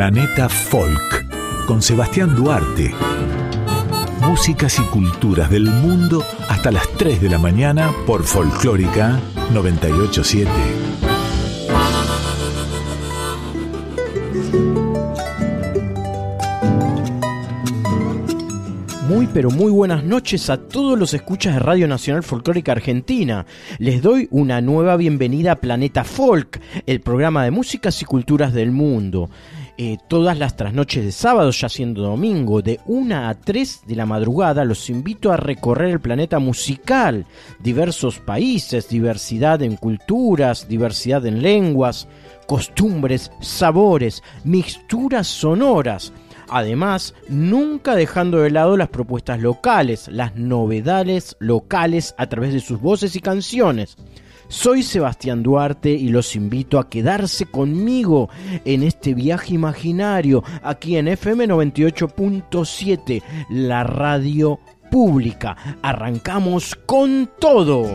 Planeta Folk con Sebastián Duarte. Músicas y culturas del mundo hasta las 3 de la mañana por Folclórica 987. Muy pero muy buenas noches a todos los escuchas de Radio Nacional Folclórica Argentina. Les doy una nueva bienvenida a Planeta Folk, el programa de músicas y culturas del mundo. Eh, todas las trasnoches de sábado, ya siendo domingo, de 1 a 3 de la madrugada, los invito a recorrer el planeta musical, diversos países, diversidad en culturas, diversidad en lenguas, costumbres, sabores, mixturas sonoras. Además, nunca dejando de lado las propuestas locales, las novedades locales a través de sus voces y canciones. Soy Sebastián Duarte y los invito a quedarse conmigo en este viaje imaginario aquí en FM 98.7, la radio pública. Arrancamos con todo.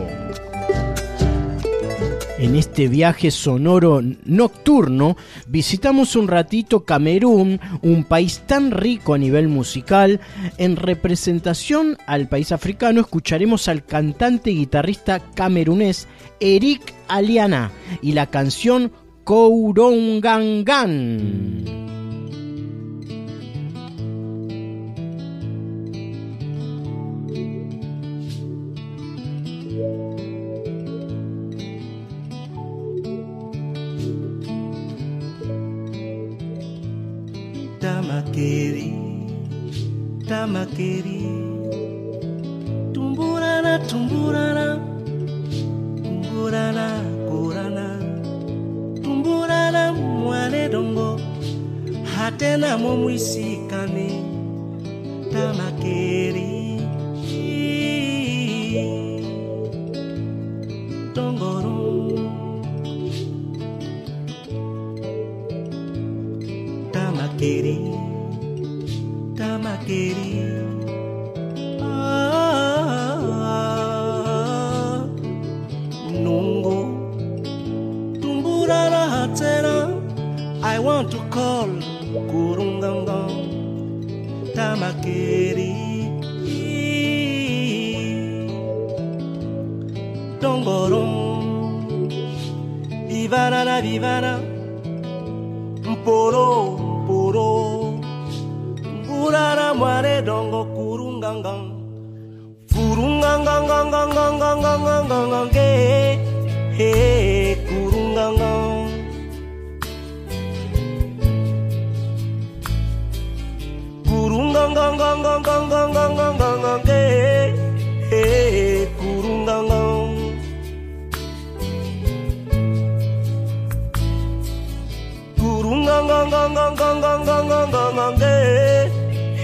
En este viaje sonoro nocturno visitamos un ratito Camerún, un país tan rico a nivel musical. En representación al país africano escucharemos al cantante y guitarrista camerunés Eric Aliana y la canción Kourongangan. Tamakeri tamakeri. Tumburana tumburana tumburana kurana. Tumburana mwane dongo hatena momwisikane tamakeri dongorum Tamaqueri, Tamaqueri. Ah, ah, ah. Nungo, Tumburara Hatsera. I want to call Kurungangang, Tamaqueri. Dongorom, Vivana, Vivana, Mpolo mware dongo kurungangang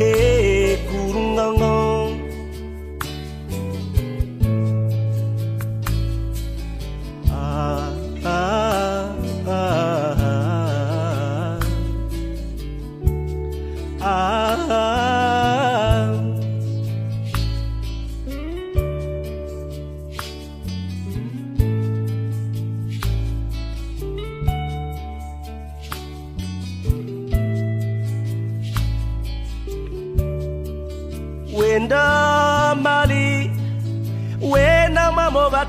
Hey.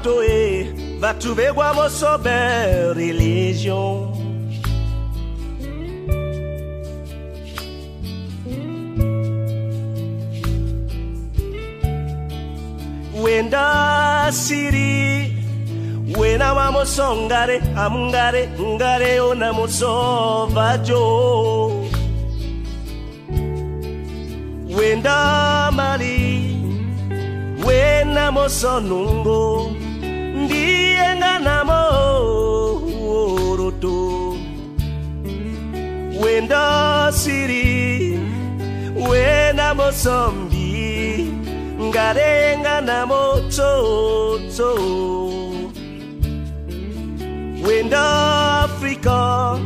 toe va trouver wa mo so religion. When the city when I am songare amungare ngare ona muso vajo when the mali when I am sonungo in the city when I'm a zombie ngarenga na mototo when the Africa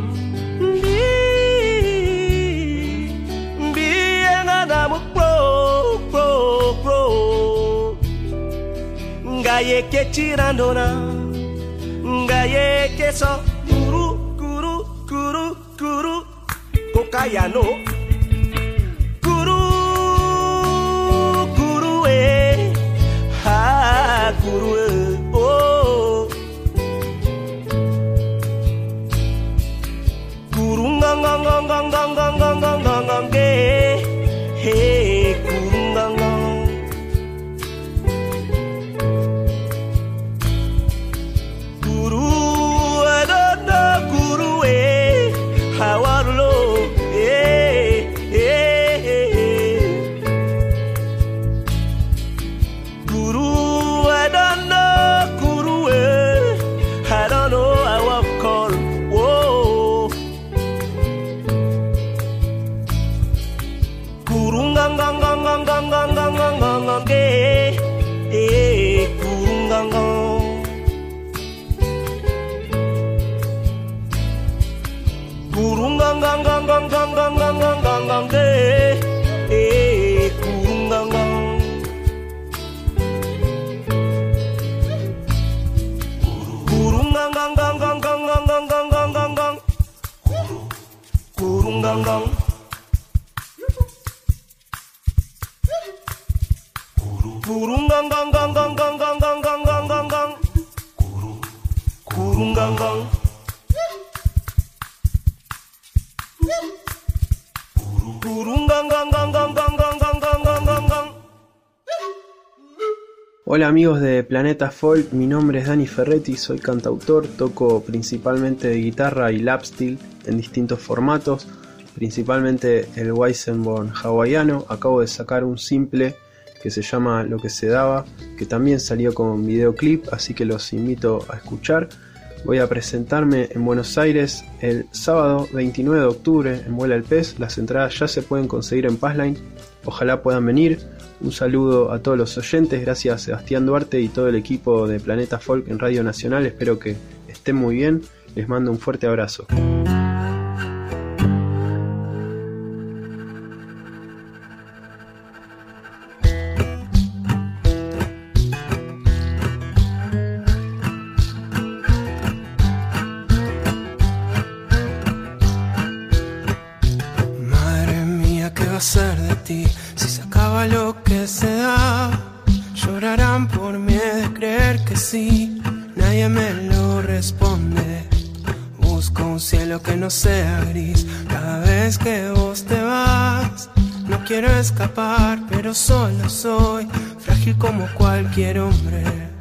Ngaye ke chirandona Ngaye ke so. amigos de Planeta Folk, mi nombre es Dani Ferretti, soy cantautor, toco principalmente de guitarra y lap steel en distintos formatos, principalmente el Weissenborn hawaiano. Acabo de sacar un simple que se llama Lo que se daba, que también salió con videoclip, así que los invito a escuchar. Voy a presentarme en Buenos Aires el sábado 29 de octubre en Vuela el Pez. Las entradas ya se pueden conseguir en Passline. Ojalá puedan venir. Un saludo a todos los oyentes, gracias a Sebastián Duarte y todo el equipo de Planeta Folk en Radio Nacional, espero que estén muy bien, les mando un fuerte abrazo. escapar, pero solo soy frágil como cualquier hombre.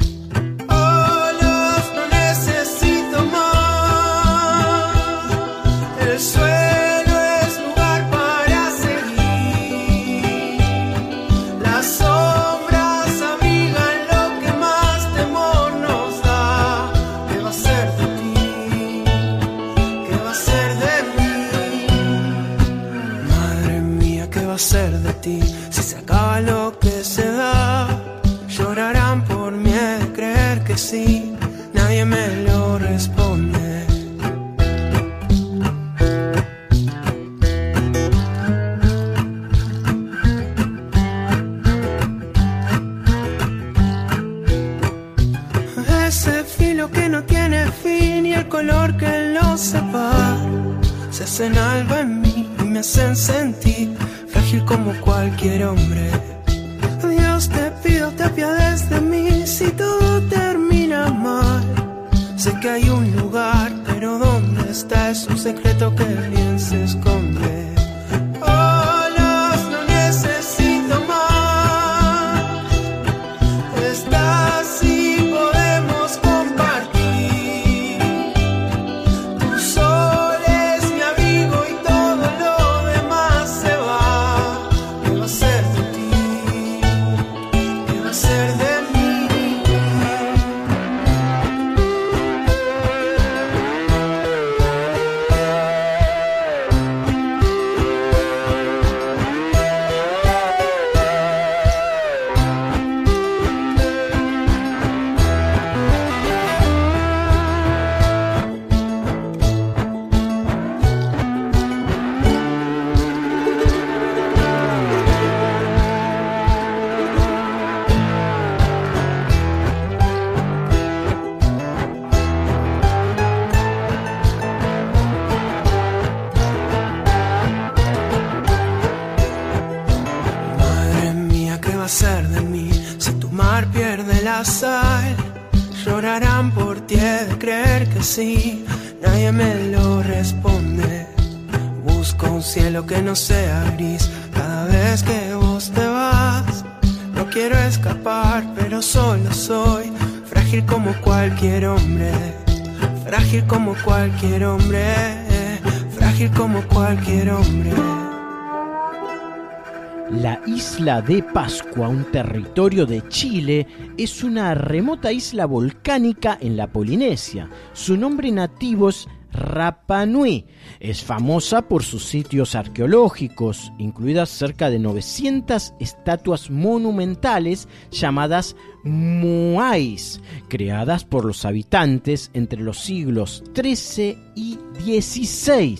isla de Pascua, un territorio de Chile, es una remota isla volcánica en la Polinesia. Su nombre nativo es Rapa Nui. Es famosa por sus sitios arqueológicos, incluidas cerca de 900 estatuas monumentales llamadas Moais, creadas por los habitantes entre los siglos XIII y XVI.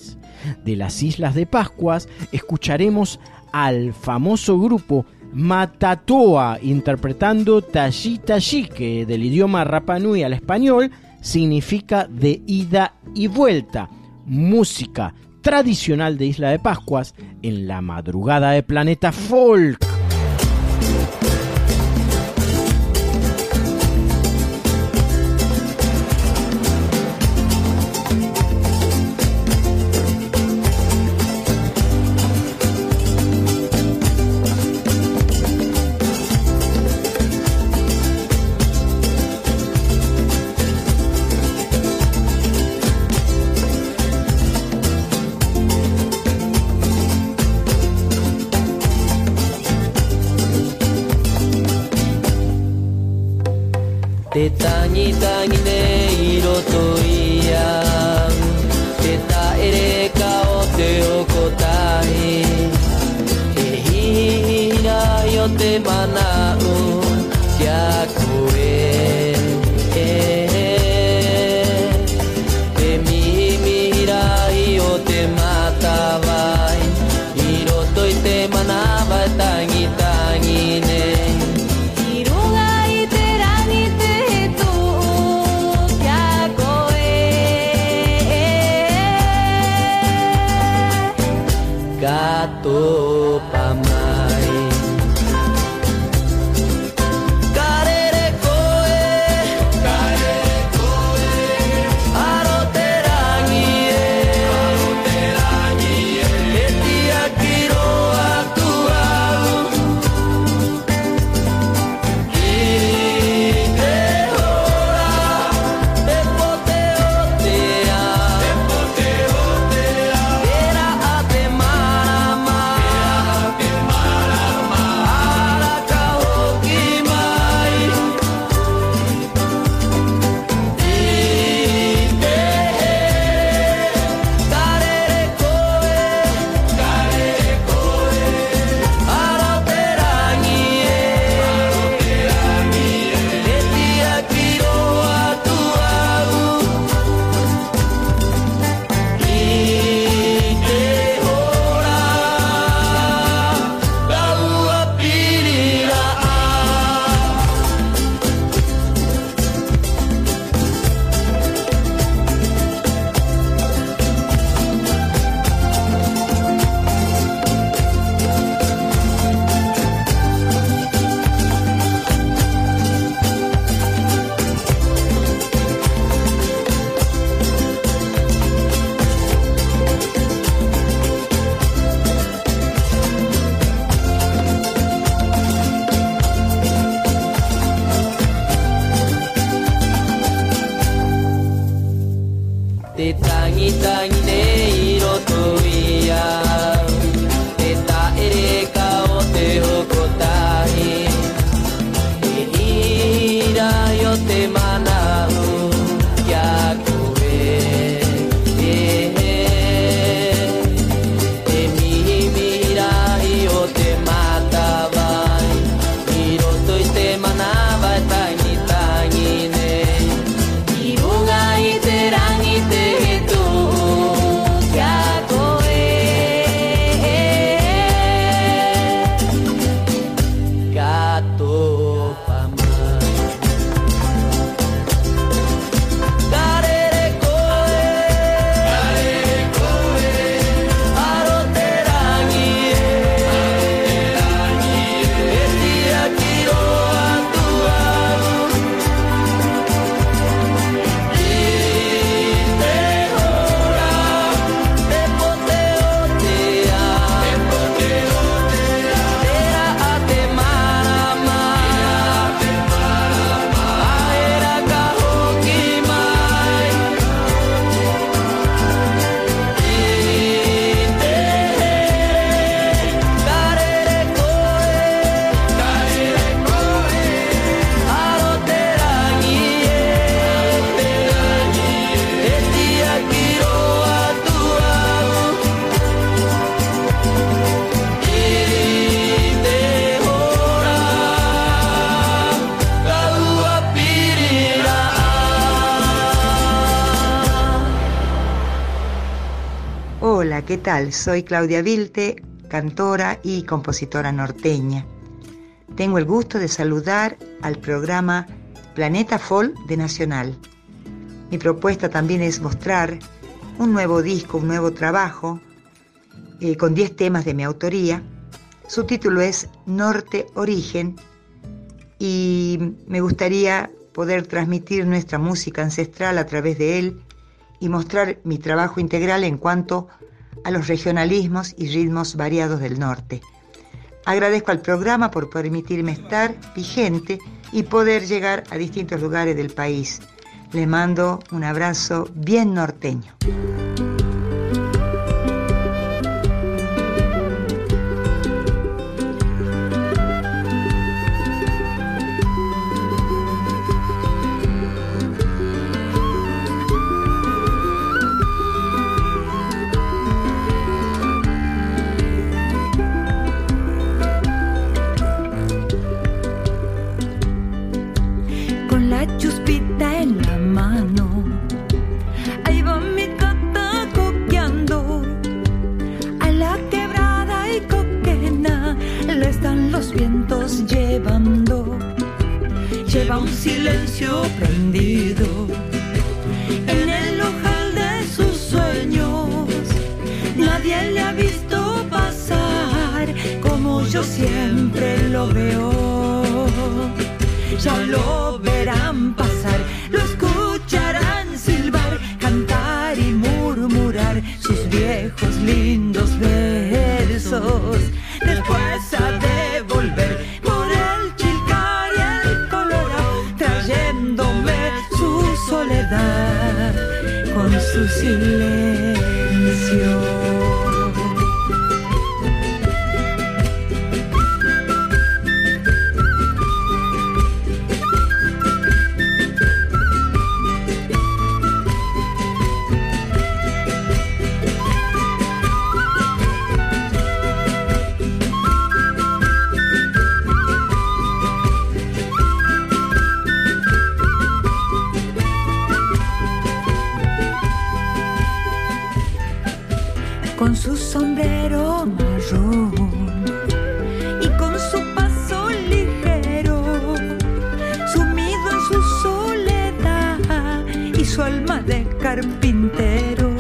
De las Islas de Pascuas escucharemos al famoso grupo Matatoa interpretando Tashi Tashi, que del idioma Rapanui al español significa de ida y vuelta, música tradicional de Isla de Pascuas en la madrugada de Planeta Folk. Soy Claudia Vilte, cantora y compositora norteña. Tengo el gusto de saludar al programa Planeta Folk de Nacional. Mi propuesta también es mostrar un nuevo disco, un nuevo trabajo, eh, con 10 temas de mi autoría. Su título es Norte Origen y me gustaría poder transmitir nuestra música ancestral a través de él y mostrar mi trabajo integral en cuanto a los regionalismos y ritmos variados del norte. Agradezco al programa por permitirme estar vigente y poder llegar a distintos lugares del país. Le mando un abrazo bien norteño. Un silencio prendido en el ojal de sus sueños. Nadie le ha visto pasar como yo siempre lo veo ya lo verán pasar, con su sombrero marrón y con su paso ligero, sumido en su soledad y su alma de carpintero.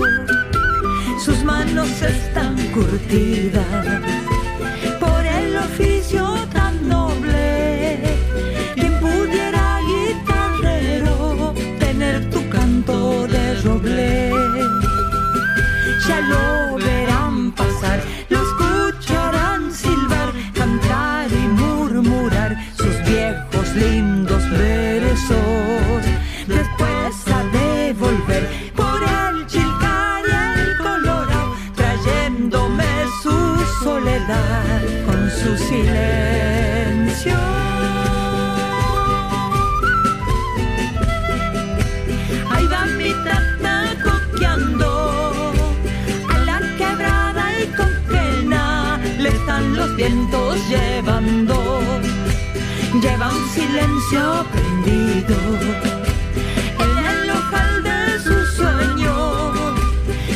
Sus manos están curtidas llevando. Lleva un silencio prendido en el ojal de su sueño.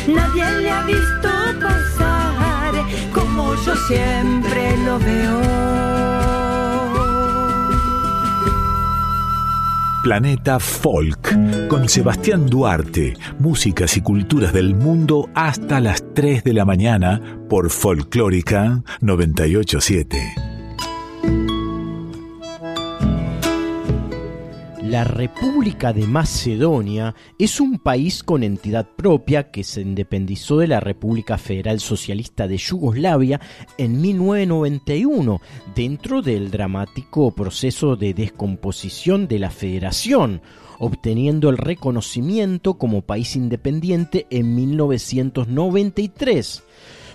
Nadie le ha visto pasar como yo siempre lo veo. Planeta Folk con Sebastián Duarte, músicas y culturas del mundo hasta las 3 de la mañana por Folclórica 987. La República de Macedonia es un país con entidad propia que se independizó de la República Federal Socialista de Yugoslavia en 1991 dentro del dramático proceso de descomposición de la federación, obteniendo el reconocimiento como país independiente en 1993.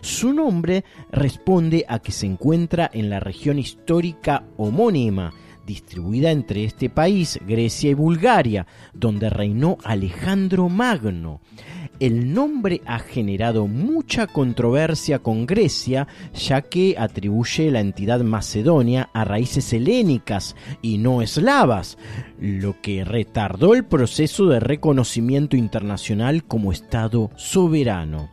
Su nombre responde a que se encuentra en la región histórica homónima, distribuida entre este país, Grecia y Bulgaria, donde reinó Alejandro Magno. El nombre ha generado mucha controversia con Grecia, ya que atribuye la entidad macedonia a raíces helénicas y no eslavas, lo que retardó el proceso de reconocimiento internacional como Estado soberano.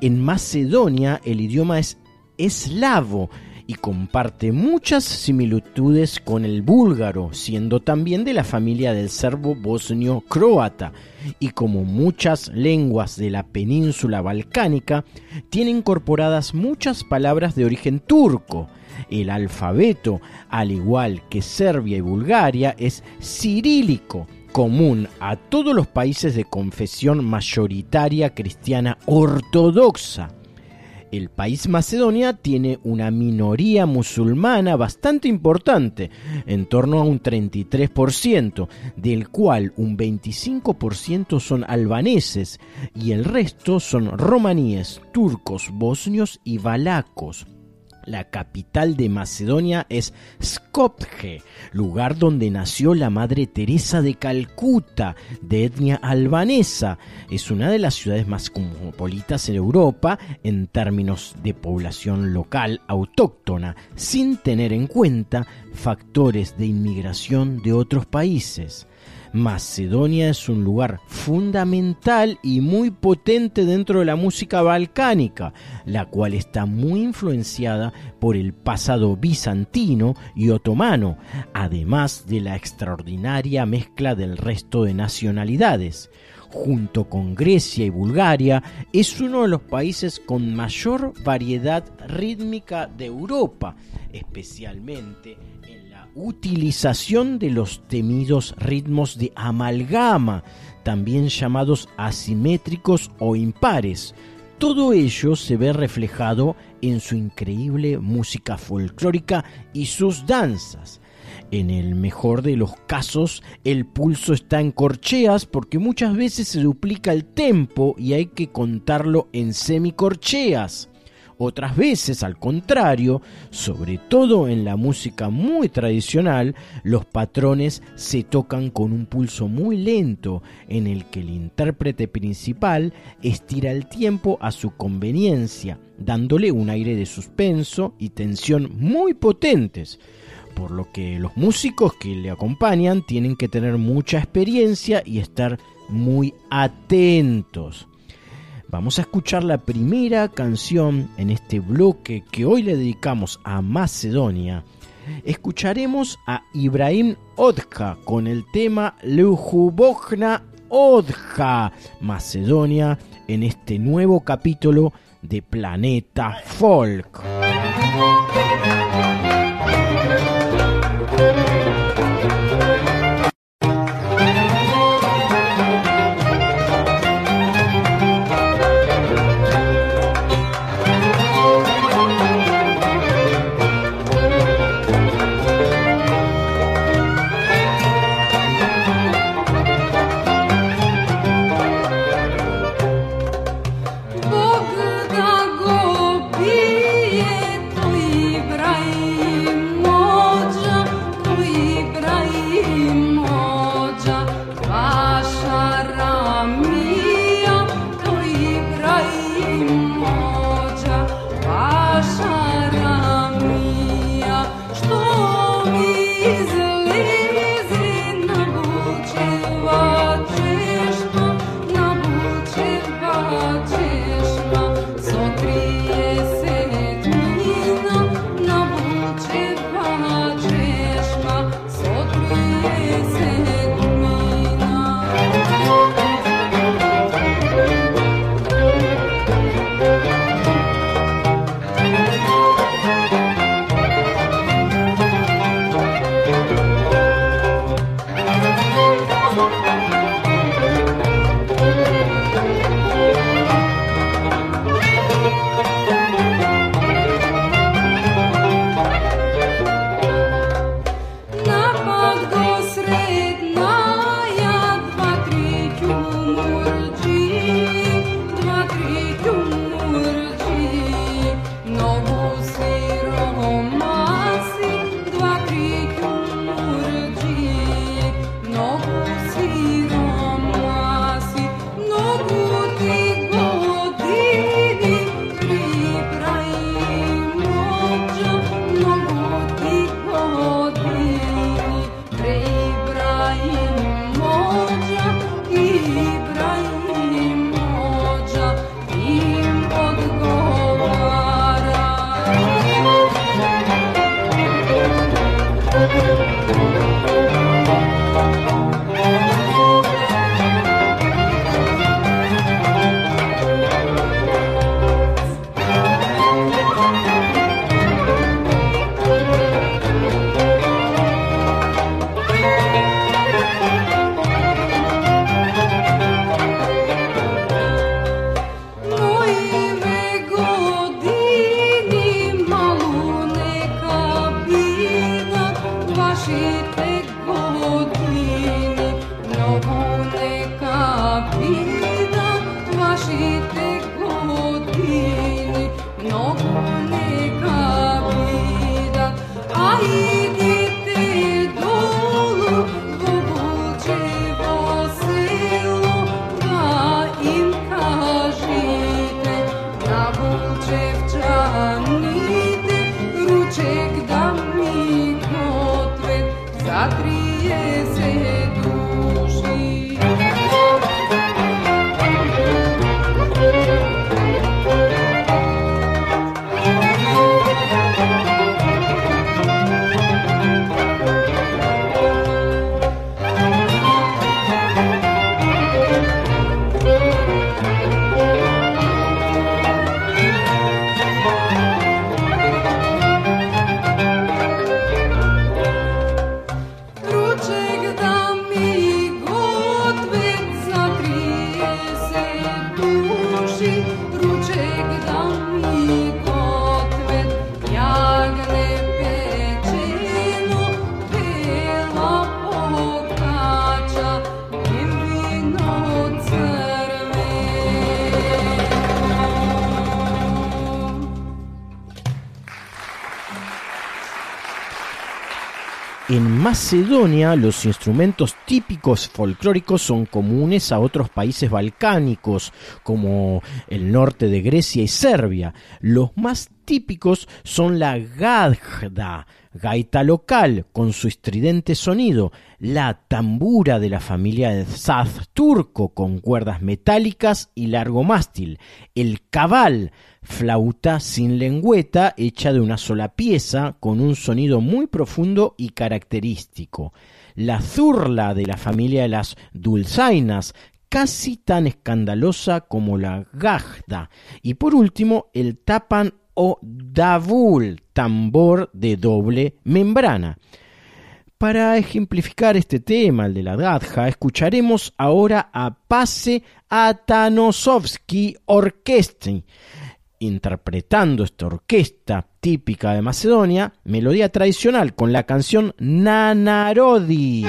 En Macedonia el idioma es eslavo y comparte muchas similitudes con el búlgaro, siendo también de la familia del serbo bosnio croata, y como muchas lenguas de la península balcánica, tiene incorporadas muchas palabras de origen turco. El alfabeto, al igual que Serbia y Bulgaria, es cirílico, común a todos los países de confesión mayoritaria cristiana ortodoxa. El país Macedonia tiene una minoría musulmana bastante importante, en torno a un 33%, del cual un 25% son albaneses y el resto son romaníes, turcos, bosnios y valacos. La capital de Macedonia es Skopje, lugar donde nació la Madre Teresa de Calcuta, de etnia albanesa. Es una de las ciudades más cosmopolitas en Europa en términos de población local autóctona, sin tener en cuenta factores de inmigración de otros países. Macedonia es un lugar fundamental y muy potente dentro de la música balcánica, la cual está muy influenciada por el pasado bizantino y otomano, además de la extraordinaria mezcla del resto de nacionalidades. Junto con Grecia y Bulgaria, es uno de los países con mayor variedad rítmica de Europa, especialmente utilización de los temidos ritmos de amalgama, también llamados asimétricos o impares. Todo ello se ve reflejado en su increíble música folclórica y sus danzas. En el mejor de los casos, el pulso está en corcheas porque muchas veces se duplica el tempo y hay que contarlo en semicorcheas. Otras veces, al contrario, sobre todo en la música muy tradicional, los patrones se tocan con un pulso muy lento en el que el intérprete principal estira el tiempo a su conveniencia, dándole un aire de suspenso y tensión muy potentes por lo que los músicos que le acompañan tienen que tener mucha experiencia y estar muy atentos. Vamos a escuchar la primera canción en este bloque que hoy le dedicamos a Macedonia. Escucharemos a Ibrahim Odja con el tema Ljubovna Odja, Macedonia, en este nuevo capítulo de Planeta Folk. Macedonia los instrumentos típicos folclóricos son comunes a otros países balcánicos, como el norte de Grecia y Serbia. Los más típicos son la gadjda, gaita local con su estridente sonido, la tambura de la familia de saz turco con cuerdas metálicas y largo mástil, el cabal, flauta sin lengüeta hecha de una sola pieza con un sonido muy profundo y característico, la zurla de la familia de las dulzainas, casi tan escandalosa como la gajda, y por último el tapan o davul, tambor de doble membrana. Para ejemplificar este tema, el de la Gadja, escucharemos ahora a Pase Atanosovsky Orkestri, interpretando esta orquesta típica de Macedonia, melodía tradicional con la canción Nanarodi.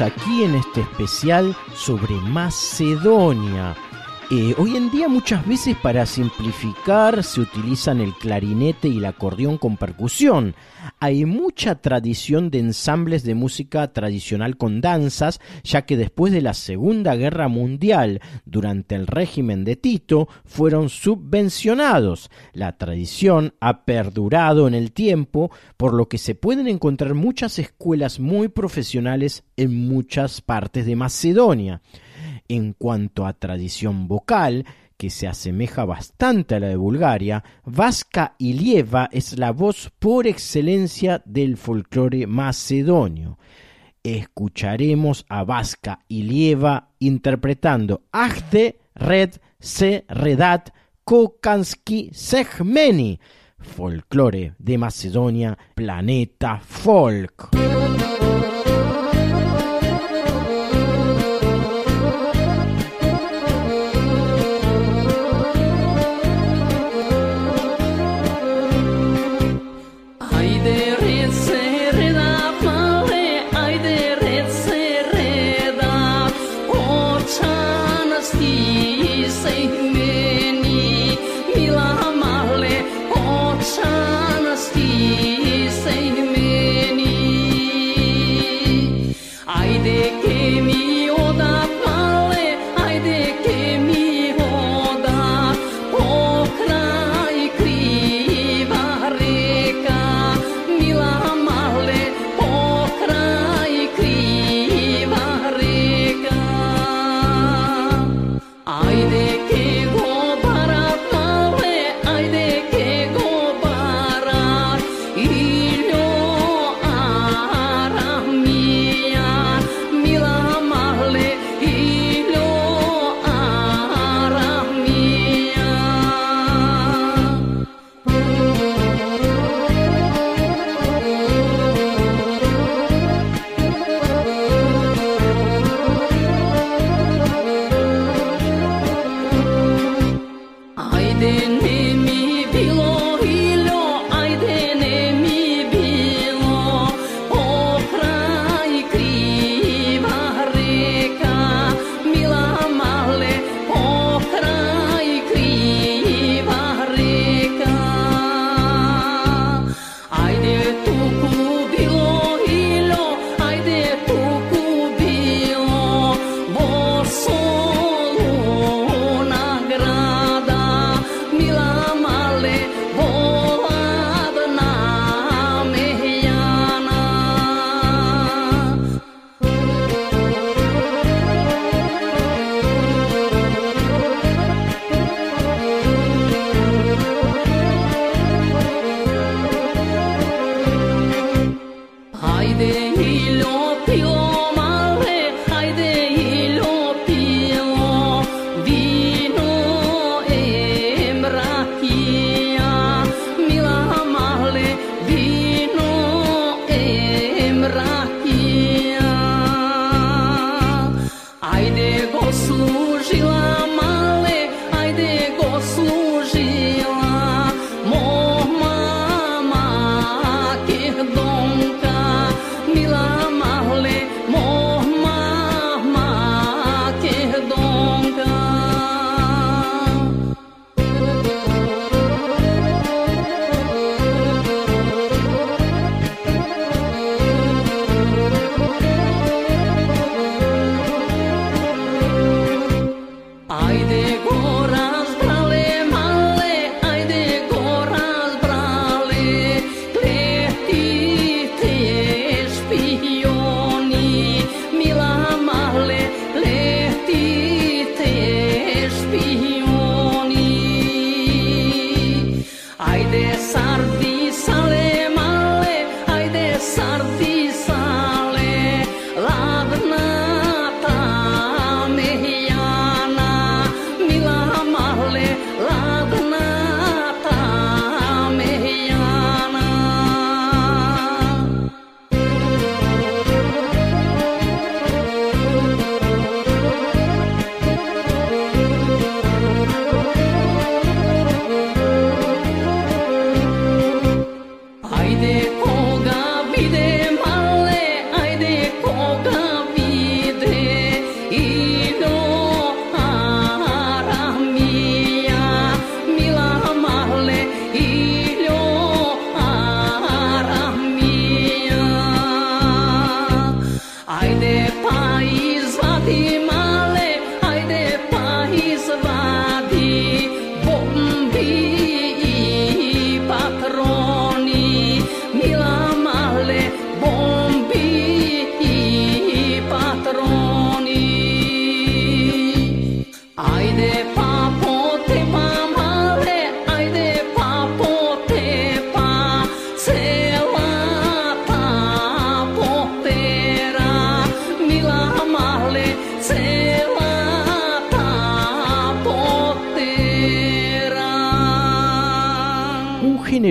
Aquí en este especial sobre Macedonia. Eh, hoy en día muchas veces para simplificar se utilizan el clarinete y el acordeón con percusión. Hay mucha tradición de ensambles de música tradicional con danzas, ya que después de la Segunda Guerra Mundial, durante el régimen de Tito, fueron subvencionados. La tradición ha perdurado en el tiempo, por lo que se pueden encontrar muchas escuelas muy profesionales en muchas partes de Macedonia. En cuanto a tradición vocal, que se asemeja bastante a la de Bulgaria, Vasca Ilieva es la voz por excelencia del folclore macedonio. Escucharemos a Vasca Ilieva interpretando Ahde Red Se Redat Kokanski Segmeni, folclore de Macedonia, planeta folk.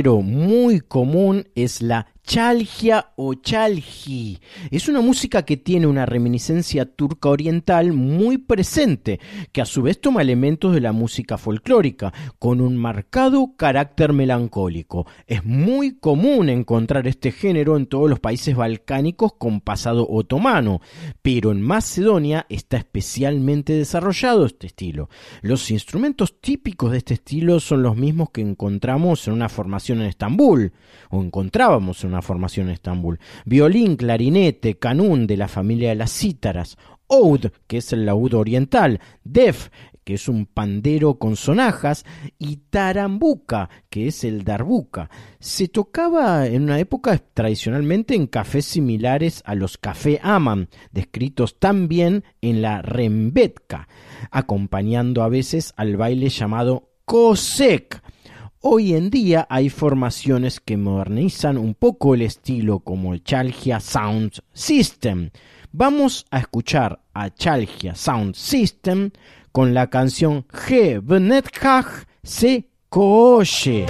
Género muy común es la chalgia o chalgi. Es una música que tiene una reminiscencia turca oriental muy presente, que a su vez toma elementos de la música folclórica, con un marcado carácter melancólico. Es muy común encontrar este género en todos los países balcánicos con pasado otomano, pero en Macedonia está especialmente desarrollado este estilo. Los instrumentos típicos de este estilo son los mismos que encontramos en una formación en Estambul, o encontrábamos en una formación en Estambul. Violín, clarinete, canún de la familia de las cítaras, oud, que es el laúd oriental, def, que es un pandero con sonajas, y tarambuca, que es el darbuca. Se tocaba en una época tradicionalmente en cafés similares a los café aman, descritos también en la rembetka, acompañando a veces al baile llamado kosek. Hoy en día hay formaciones que modernizan un poco el estilo como el Chalgia Sound System. Vamos a escuchar a Chalgia Sound System con la canción G Benetkaj se Kooche.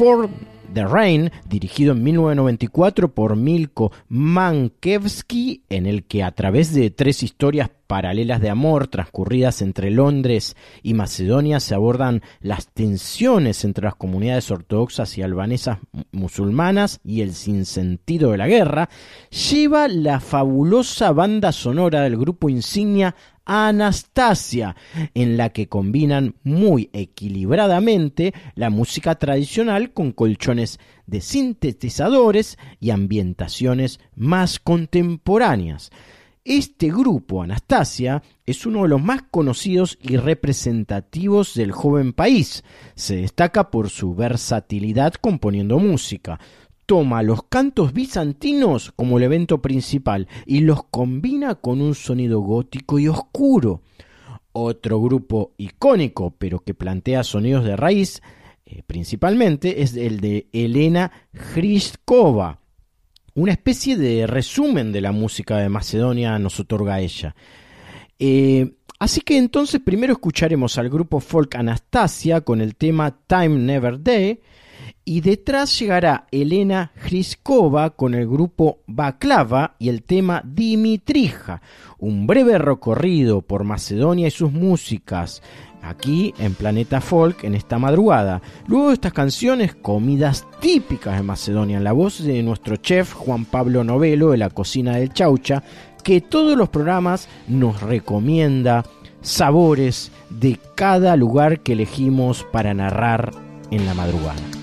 Before the Rain, dirigido en 1994 por Milko Mankiewicz, en el que a través de tres historias paralelas de amor transcurridas entre Londres y Macedonia se abordan las tensiones entre las comunidades ortodoxas y albanesas musulmanas y el sinsentido de la guerra, lleva la fabulosa banda sonora del grupo insignia Anastasia, en la que combinan muy equilibradamente la música tradicional con colchones de sintetizadores y ambientaciones más contemporáneas. Este grupo, Anastasia, es uno de los más conocidos y representativos del joven país. Se destaca por su versatilidad componiendo música. Toma los cantos bizantinos como el evento principal y los combina con un sonido gótico y oscuro. Otro grupo icónico, pero que plantea sonidos de raíz, eh, principalmente, es el de Elena Hriskova, una especie de resumen de la música de Macedonia nos otorga ella. Eh, así que entonces primero escucharemos al grupo folk Anastasia con el tema Time Never Day y detrás llegará Elena Hriskova con el grupo Baklava y el tema Dimitrija, un breve recorrido por Macedonia y sus músicas, aquí en Planeta Folk en esta madrugada. Luego de estas canciones, comidas típicas de Macedonia, en la voz de nuestro chef Juan Pablo Novelo de la cocina del Chaucha, que todos los programas nos recomienda sabores de cada lugar que elegimos para narrar en la madrugada.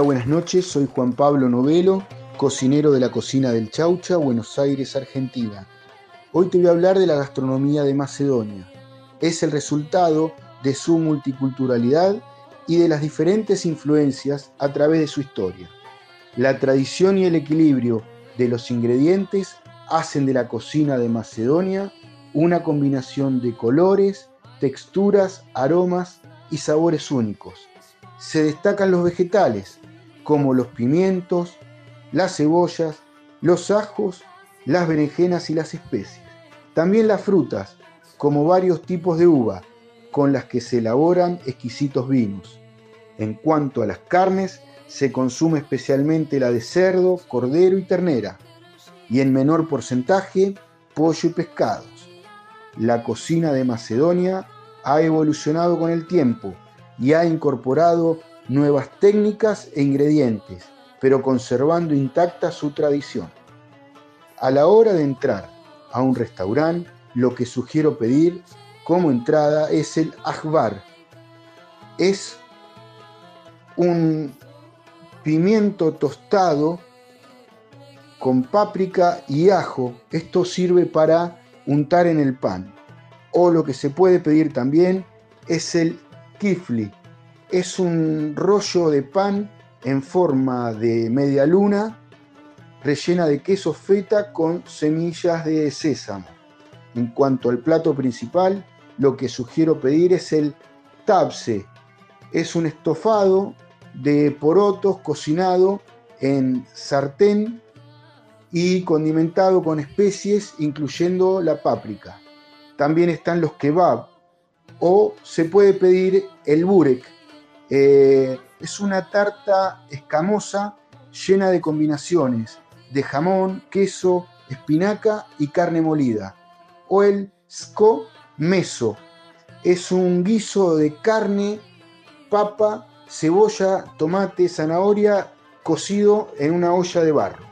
Buenas noches. Soy Juan Pablo Novelo, cocinero de la cocina del Chaucha, Buenos Aires, Argentina. Hoy te voy a hablar de la gastronomía de Macedonia. Es el resultado de su multiculturalidad y de las diferentes influencias a través de su historia. La tradición y el equilibrio de los ingredientes hacen de la cocina de Macedonia una combinación de colores, texturas, aromas y sabores únicos. Se destacan los vegetales, como los pimientos, las cebollas, los ajos, las berenjenas y las especies. También las frutas, como varios tipos de uva, con las que se elaboran exquisitos vinos. En cuanto a las carnes, se consume especialmente la de cerdo, cordero y ternera, y en menor porcentaje pollo y pescados. La cocina de Macedonia ha evolucionado con el tiempo y ha incorporado nuevas técnicas e ingredientes, pero conservando intacta su tradición. A la hora de entrar a un restaurante, lo que sugiero pedir como entrada es el ajbar. Es un pimiento tostado con páprica y ajo. Esto sirve para untar en el pan. O lo que se puede pedir también es el kifli. Es un rollo de pan en forma de media luna rellena de queso feta con semillas de sésamo. En cuanto al plato principal, lo que sugiero pedir es el tabse. Es un estofado de porotos cocinado en sartén y condimentado con especies, incluyendo la páprica. También están los kebab o se puede pedir el burek. Eh, es una tarta escamosa llena de combinaciones de jamón, queso, espinaca y carne molida. O el sko meso. Es un guiso de carne, papa, cebolla, tomate, zanahoria cocido en una olla de barro.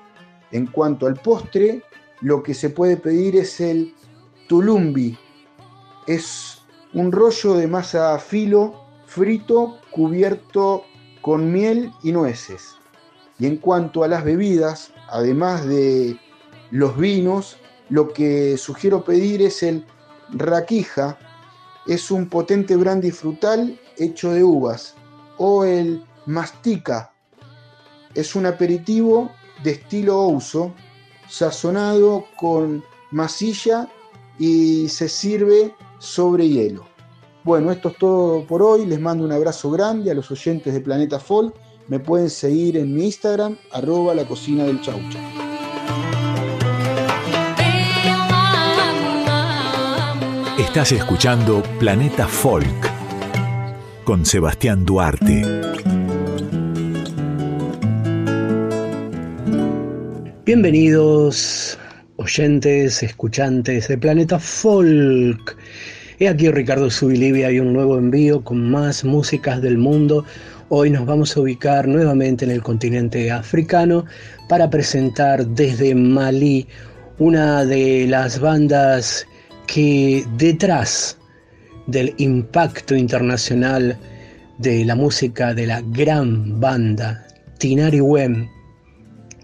En cuanto al postre, lo que se puede pedir es el tulumbi. Es un rollo de masa filo frito cubierto con miel y nueces. Y en cuanto a las bebidas, además de los vinos, lo que sugiero pedir es el raquija. Es un potente brandy frutal hecho de uvas. O el mastica. Es un aperitivo de estilo ouso, sazonado con masilla y se sirve sobre hielo. Bueno, esto es todo por hoy. Les mando un abrazo grande a los oyentes de Planeta Folk. Me pueden seguir en mi Instagram, arroba la cocina del chaucha. Estás escuchando Planeta Folk con Sebastián Duarte. Bienvenidos, oyentes, escuchantes de Planeta Folk. He aquí Ricardo Subilivia y un nuevo envío con más músicas del mundo. Hoy nos vamos a ubicar nuevamente en el continente africano para presentar desde Malí una de las bandas que detrás del impacto internacional de la música de la gran banda Tinari Wem,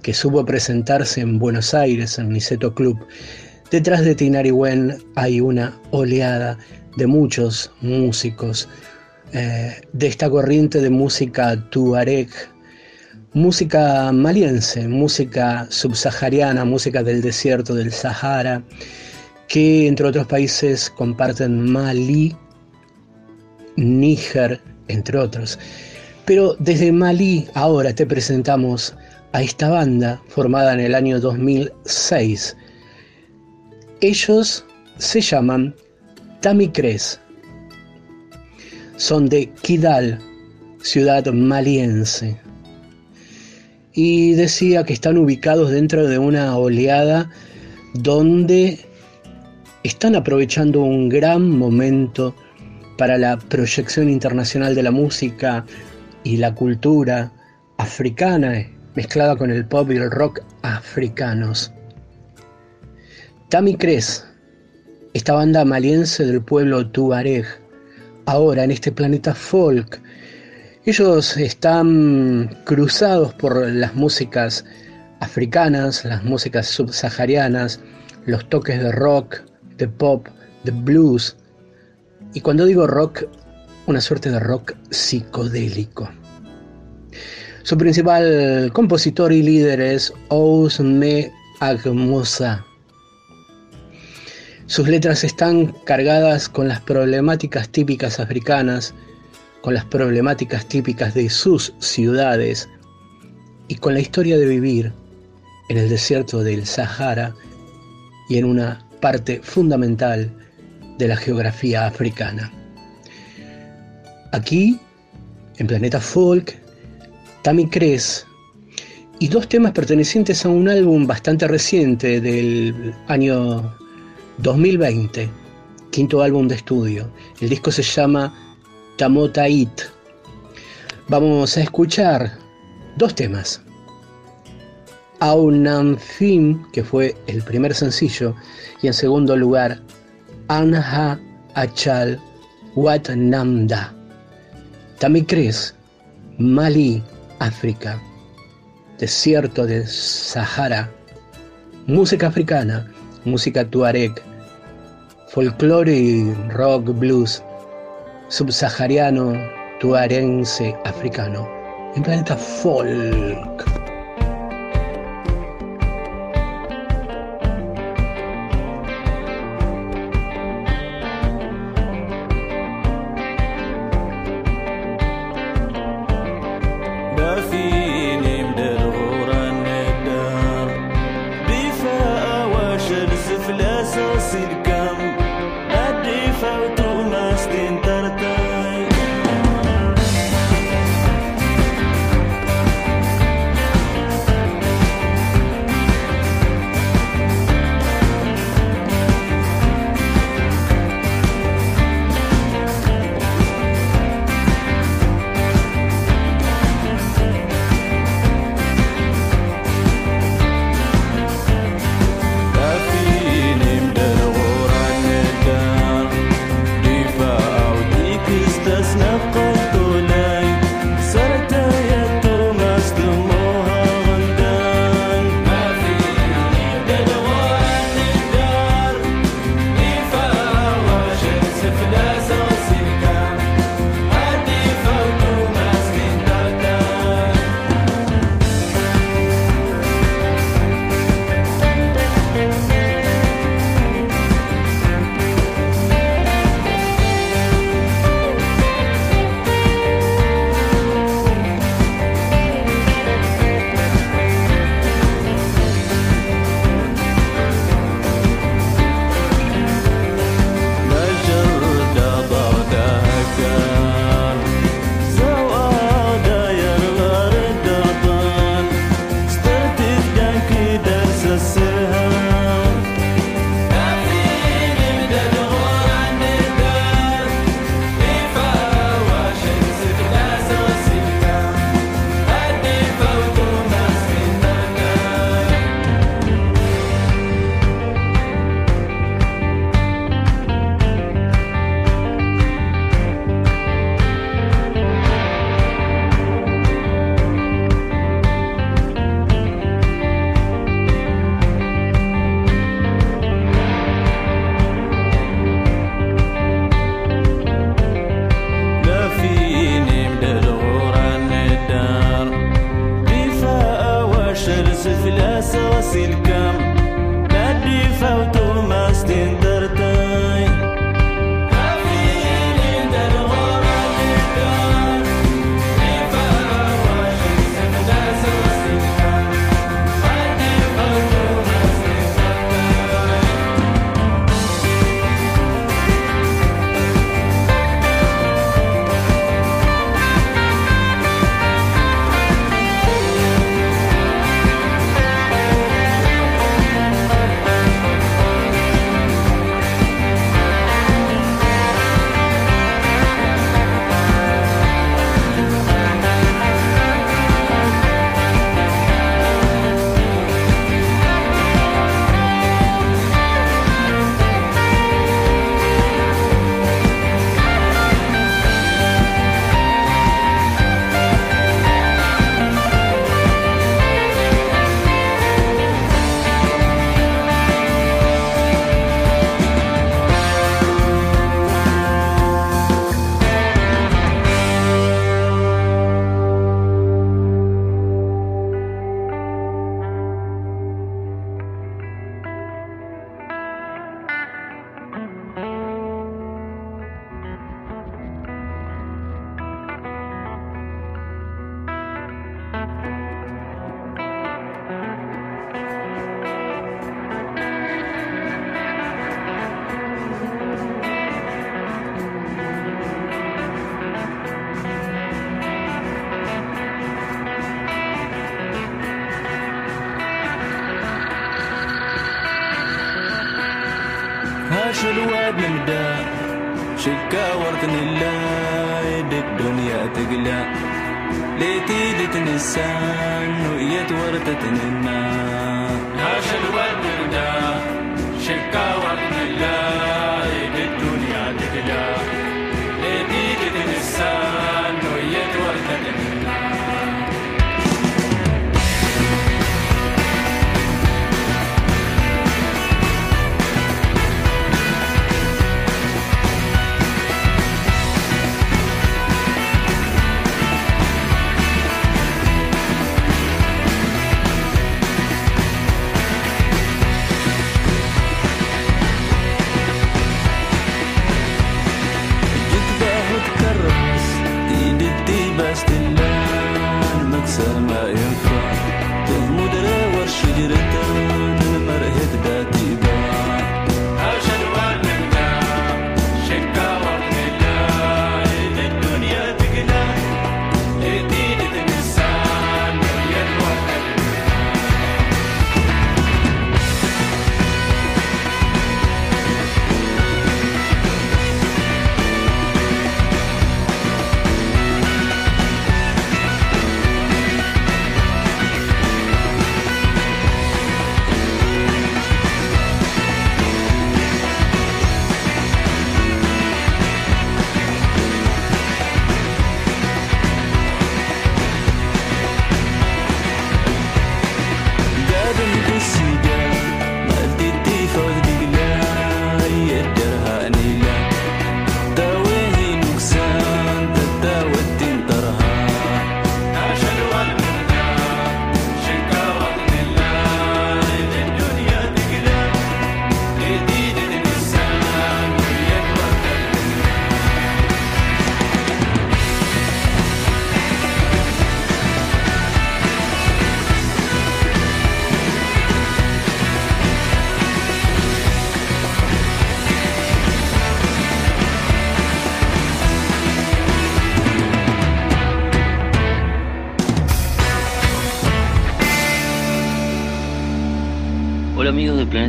que supo presentarse en Buenos Aires en Niceto Club. Detrás de Tinari Wen hay una oleada de muchos músicos eh, de esta corriente de música tuareg, música maliense, música subsahariana, música del desierto del Sahara, que entre otros países comparten Malí, Níger, entre otros. Pero desde Malí ahora te presentamos a esta banda formada en el año 2006. Ellos se llaman Tamicres. Son de Kidal, ciudad maliense. Y decía que están ubicados dentro de una oleada donde están aprovechando un gran momento para la proyección internacional de la música y la cultura africana mezclada con el pop y el rock africanos. Tami Cres, esta banda maliense del pueblo tuareg, ahora en este planeta folk, Ellos están cruzados por las músicas africanas, las músicas subsaharianas, los toques de rock, de pop, de blues. Y cuando digo rock, una suerte de rock psicodélico. Su principal compositor y líder es Ousme Agmusa. Sus letras están cargadas con las problemáticas típicas africanas, con las problemáticas típicas de sus ciudades y con la historia de vivir en el desierto del Sahara y en una parte fundamental de la geografía africana. Aquí, en Planeta Folk, Tammy Cres y dos temas pertenecientes a un álbum bastante reciente del año 2020, quinto álbum de estudio. El disco se llama Tamota It. Vamos a escuchar dos temas. Aunam Film, que fue el primer sencillo, y en segundo lugar, Anha Achal Wat Namda. También crees, Mali, África, desierto del Sahara, música africana, música tuareg, folclore y rock blues, subsahariano, tuarense, africano, en planeta folk.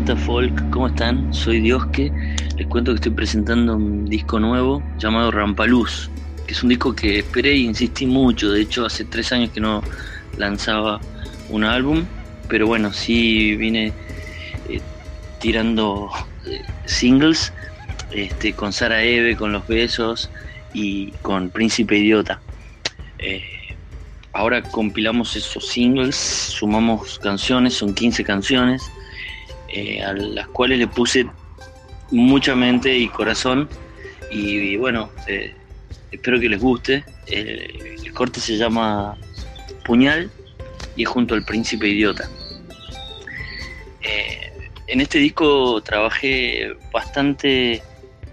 Planeta Folk, ¿cómo están? Soy Diosque. Les cuento que estoy presentando un disco nuevo llamado Rampaluz, que es un disco que esperé e insistí mucho. De hecho, hace tres años que no lanzaba un álbum, pero bueno, sí vine eh, tirando eh, singles este, con Sara Eve, con Los Besos y con Príncipe Idiota. Eh, ahora compilamos esos singles, sumamos canciones, son 15 canciones eh, a las cuales le puse mucha mente y corazón y, bueno, eh, espero que les guste. El corte se llama Puñal y es junto al Príncipe Idiota. Eh, en este disco trabajé bastante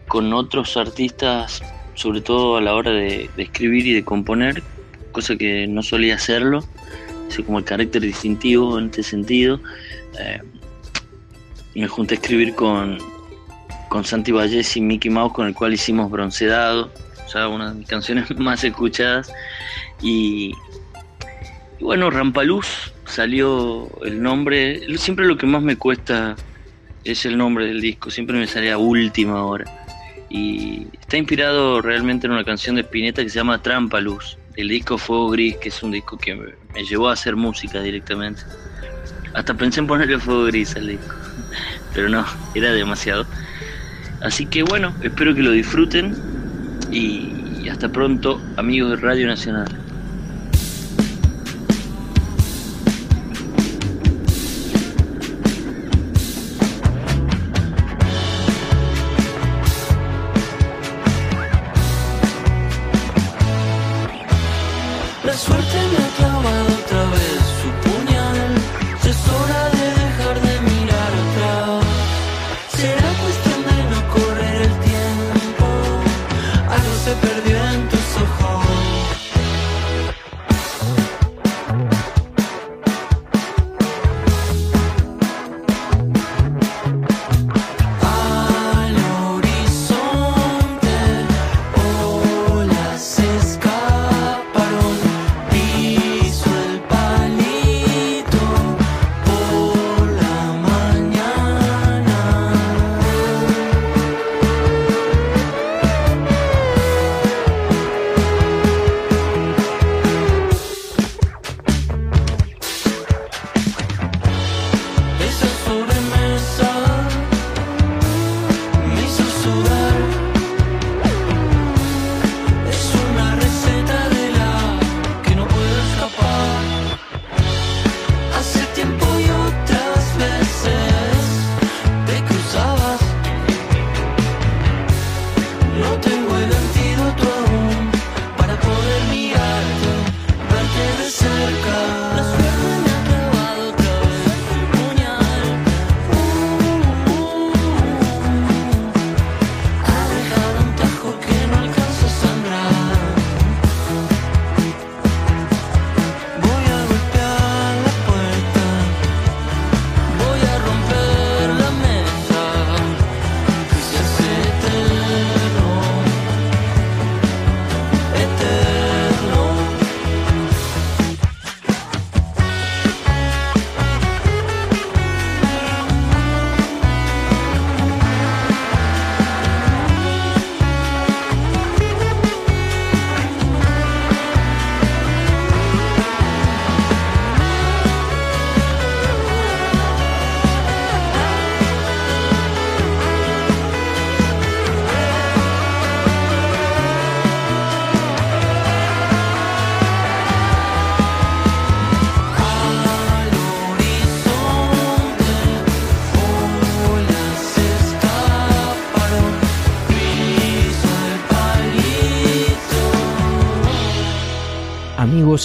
con otros artistas, sobre todo a la hora de, escribir y de componer, cosa que no solía hacerlo, es como el carácter distintivo en este sentido. Me junté a escribir con, con Santi Vallés y Mickey Mouse, con el cual hicimos Broncedado, o sea, una de mis canciones más escuchadas. Y, y bueno, Rampaluz salió el nombre. Siempre lo que más me cuesta es el nombre del disco, siempre me sale a última hora. Y está inspirado realmente en una canción de Spinetta que se llama Trampaluz, el disco Fuego Gris, que es un disco que me, me llevó a hacer música directamente. Hasta pensé en ponerle Fuego Gris al disco, pero no, era demasiado. Así que bueno, espero que lo disfruten y, hasta pronto, amigos de Radio Nacional.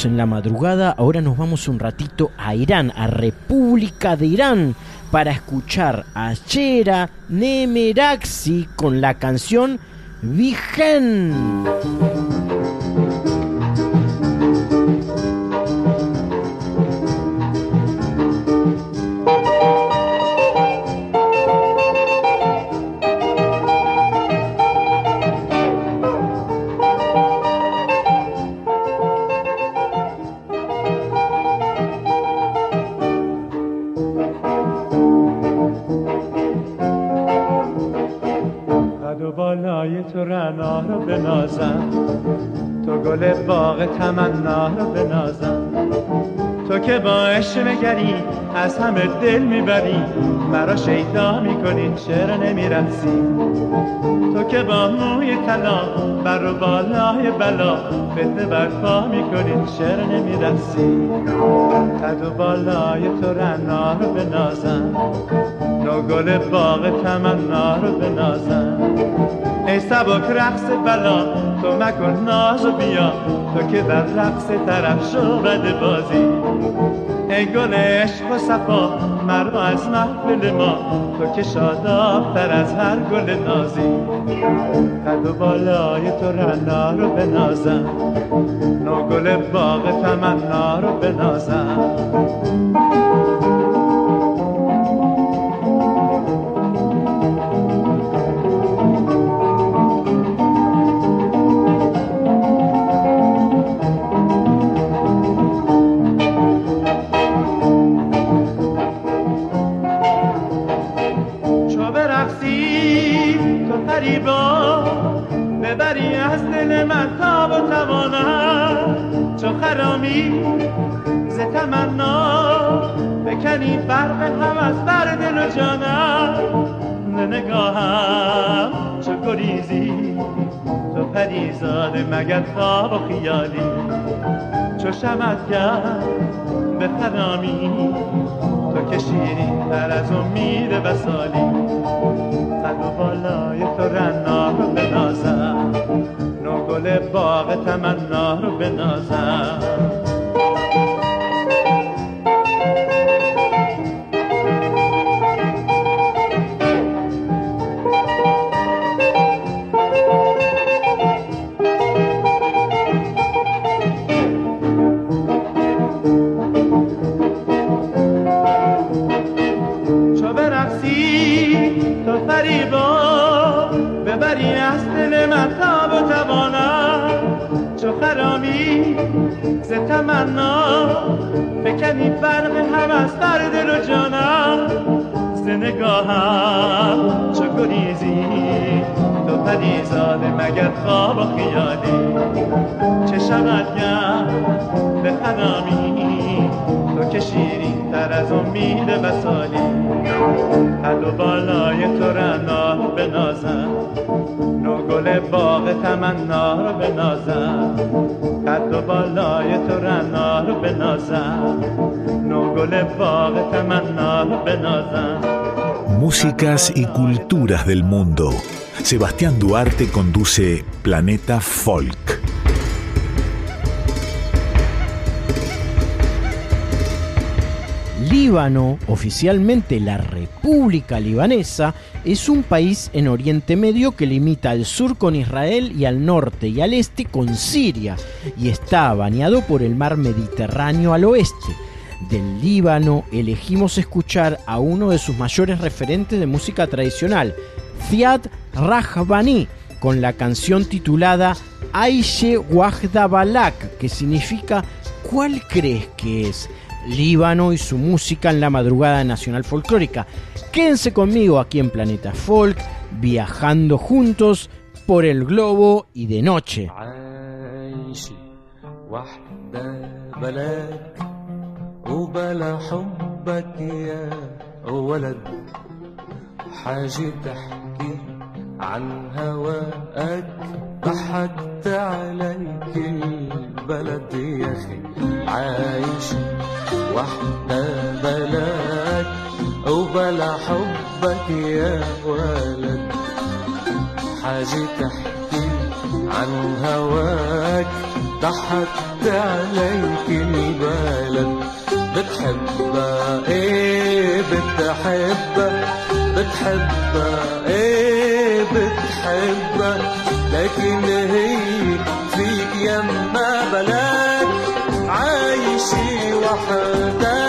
En la madrugada, ahora nos vamos un ratito a Irán, a República de Irán, para escuchar a Chera Nemeraxi con la canción Virgen. باغ تمنا رو بنازم. تو که با عشق نگری از همه دل می‌بری. مرا شیدا می‌کنی چرا نمی‌رسی؟ تو که با موی طلا بر و بالای بلا فتنه برپا می‌کنی چرا نمی‌رسی؟ قد و بالای تو رنا رو بنازم. نو گل باغ تمنا رو بنازم. ای سبک رقص بلا تو مکن ناز و بیا. تو که در رقص طرف شو بد بازی. ای گل عشق و صفا مرا از محفل ما. تو که شادابتر از هر گل نازی. قد و بالای تو رنا رو بنازم. نو گل باغ تمنا رو بنازم. هم از بر دل و جانم نگاهم چو گریزی تو پریزاده مگر خواب و خیالی. چو شمت کرد به خرامی تو که شیرین تر از امید وسالی قد و بالای تو رنا رو بنازم نو گل باغ تمنا رو بنازم. پریزاده مگر خواب و خیالی؟ چه شود به خرامی؟ تو که شیرین تر از امید وسالی و بالای تو رنا بنازم. نو گل باغ تمنا رو بنازم. قد و بالای تو رنا رو بنازم. نو گل باغ تمنا رو بنازم. Músicas y culturas del mundo. Sebastián Duarte conduce Planeta Folk. Líbano, oficialmente la República Libanesa, es un país en Oriente Medio que limita al sur con Israel y al norte y al este con Siria, y está bañado por el mar Mediterráneo al oeste. Del Líbano elegimos escuchar a uno de sus mayores referentes de música tradicional, Ziad Rahbani, con la canción titulada Aishe Wahdabalak, que significa ¿Cuál crees que es? Líbano y su música en la madrugada nacional folclórica. Quédense conmigo aquí en Planeta Folk, viajando juntos por el globo y de noche. حاجة تحكي عن هواك ضحكت عليك البلد يا أخي. عايشة واحدة بلاك وبلا حبك يا ولد. حاجة تحكي عن هواك ضحكت عليك البلد. بتحبها إيه؟ بتحبها. بتحبها إيه بتحبها؟ لكن هي فيك يما بلاك عايشة وحدة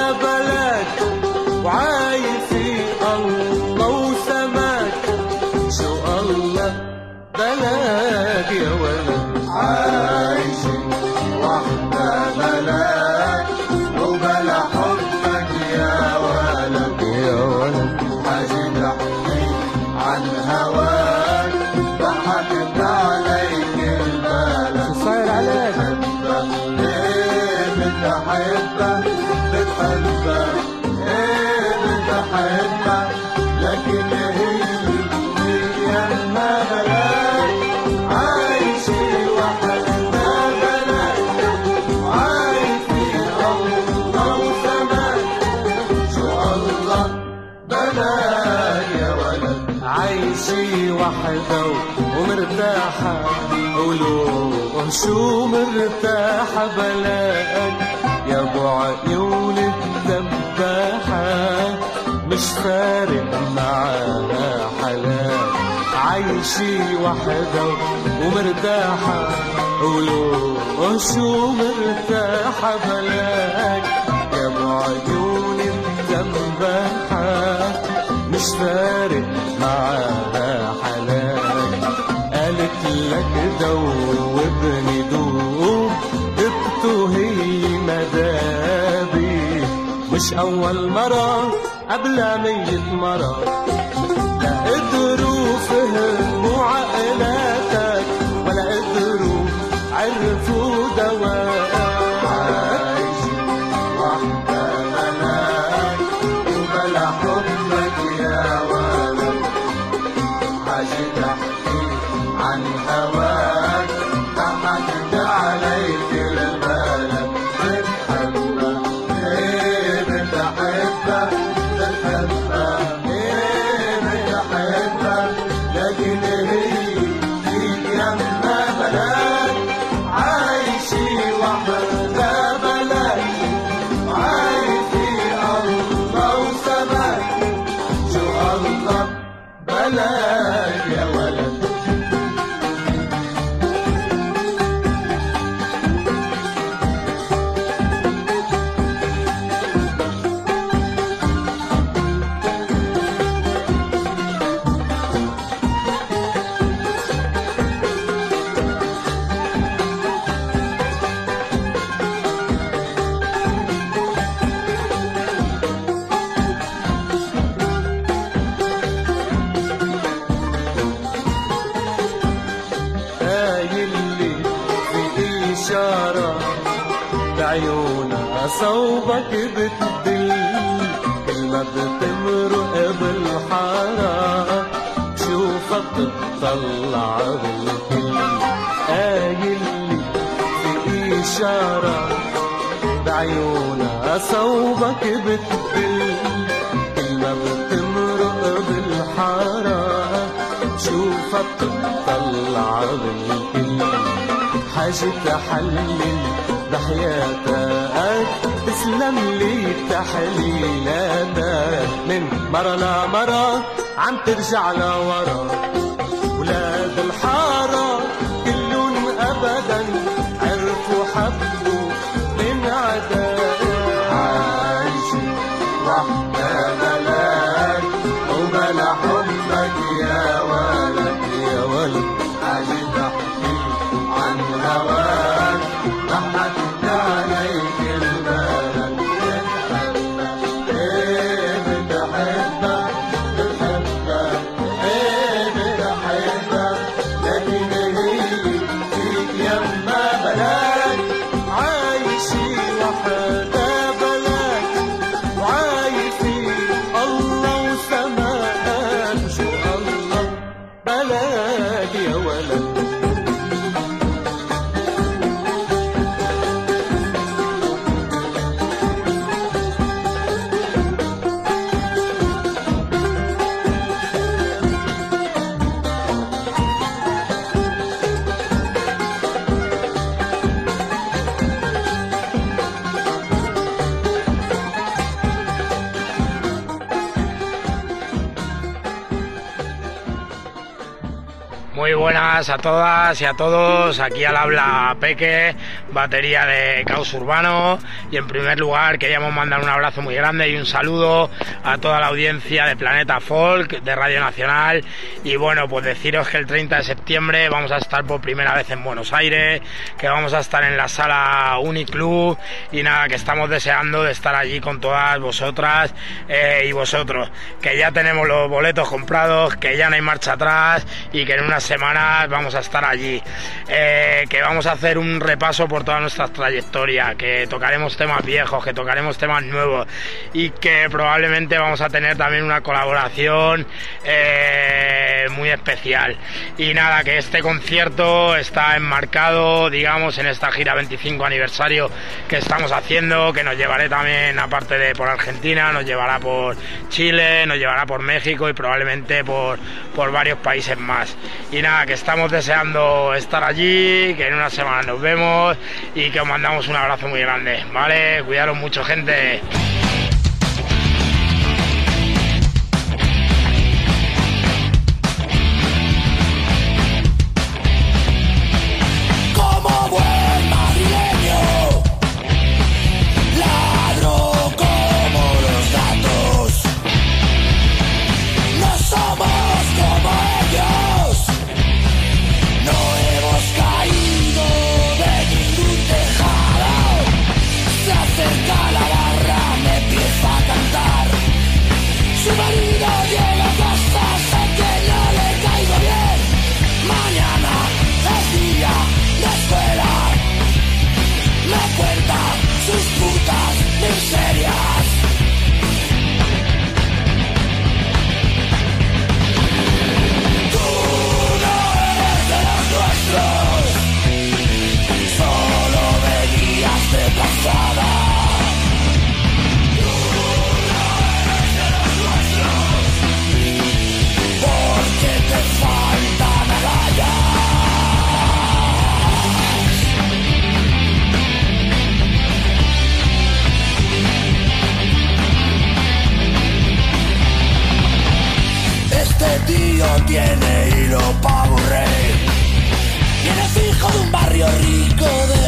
شو مرتاحة بلاك يا أبو عيون الدباحة مش فارق معاها حلال عايشة وحدة ومرتاحة. قولوا شو مرتاحة بلاك يا أبو عيون الدباحة مش فارق معاها حلال قالت لك دوبني دوب دبته هي مدابي مش أول مرة قبل مية مرة لا قدروا فهموا بتمرق بالحارة شوفك بتطلع بالكل قايل لي في إشارة بعيونها صوبك بتدل كلمة بتمرق بالحارة شوفها بتطلع بالكل حاجة تحلل بحياتك. تسلم لي تحليلاتك من مرة لمرة عم ترجع لورا. ولاد الحارة كلهم أبدا عرفوا حبوا من عداك a todas y a todos. Aquí al habla Peque, batería de Caos Urbano. Y en primer lugar queríamos mandar un abrazo muy grande y un saludo a toda la audiencia de Planeta Folk, de Radio Nacional. Y bueno, pues deciros que el 30 de septiembre vamos a estar por primera vez en Buenos Aires, que vamos a estar en la sala Uniclub. Y nada, que estamos deseando de estar allí con todas vosotras eh, y vosotros. Que ya tenemos los boletos comprados, que ya no hay marcha atrás y que en unas semanas vamos a estar allí. Eh, que vamos a hacer un repaso por toda nuestra trayectoria, que tocaremos temas viejos, que tocaremos temas nuevos y que probablemente vamos a tener también una colaboración eh, muy especial. Y nada, que este concierto está enmarcado, digamos, en esta gira 25 aniversario que estamos haciendo, que nos llevaré también, aparte de por Argentina, nos llevará por Chile, nos llevará por México y probablemente por, por varios países más. Y nada, que estamos deseando estar allí, que en una semana nos vemos y que os mandamos un abrazo muy grande, ¿vale? Cuidaros mucho, gente. Tiene hilo pa' aburrir. Viene fijo de un barrio rico de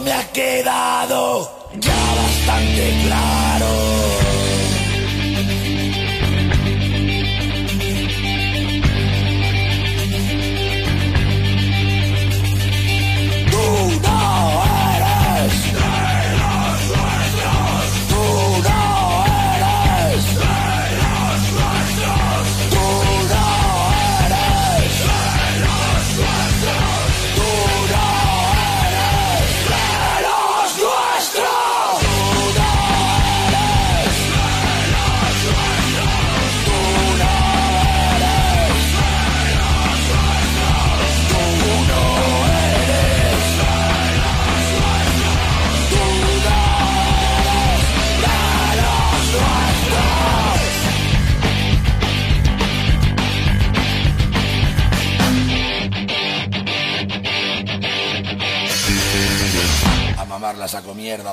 me ha quedado ya bastante claro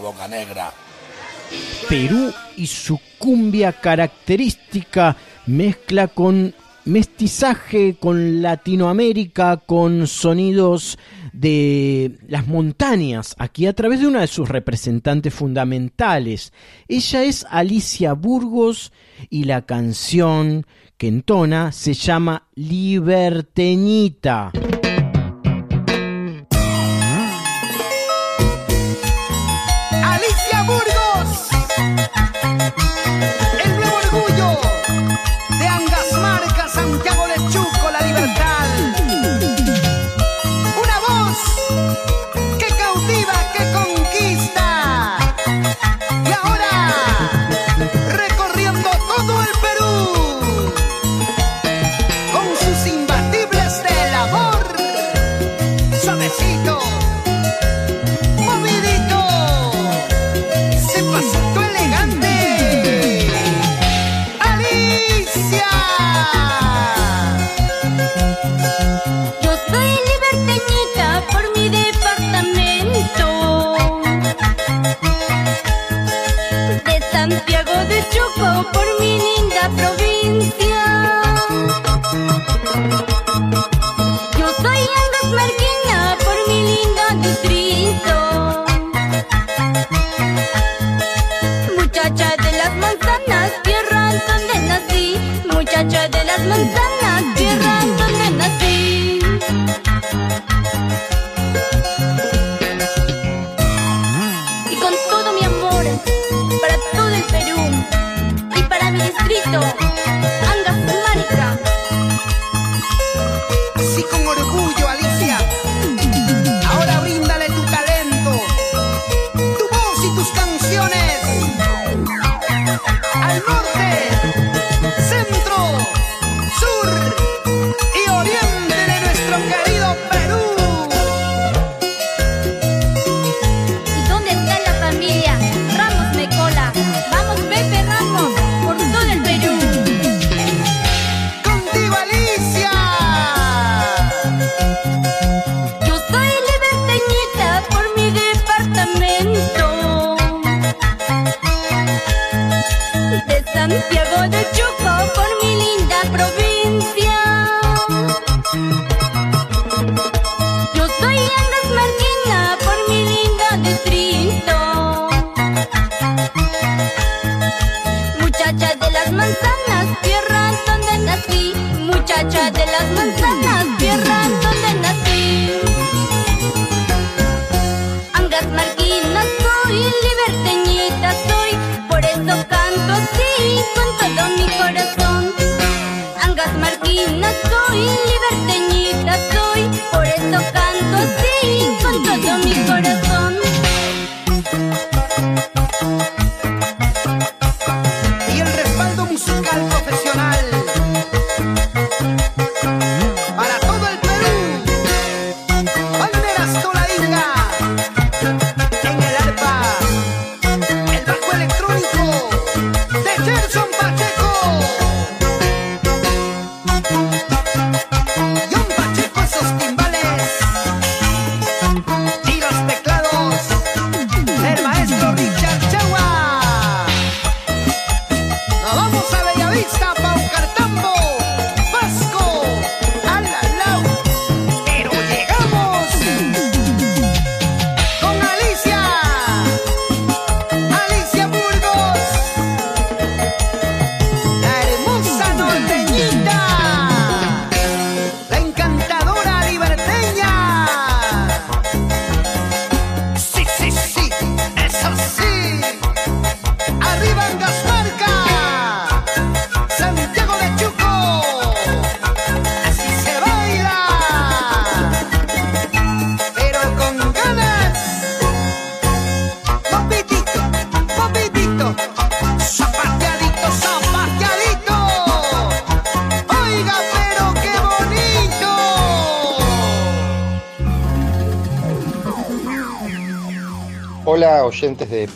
Boca Negra. Perú y su cumbia característica mezcla con mestizaje con Latinoamérica, con sonidos de las montañas, aquí a través de una de sus representantes fundamentales. Ella es Alicia Burgos y la canción que entona se llama Liberteñita. thank you por mi linda provincia. buena soy, liberteñita soy, por eso canto así.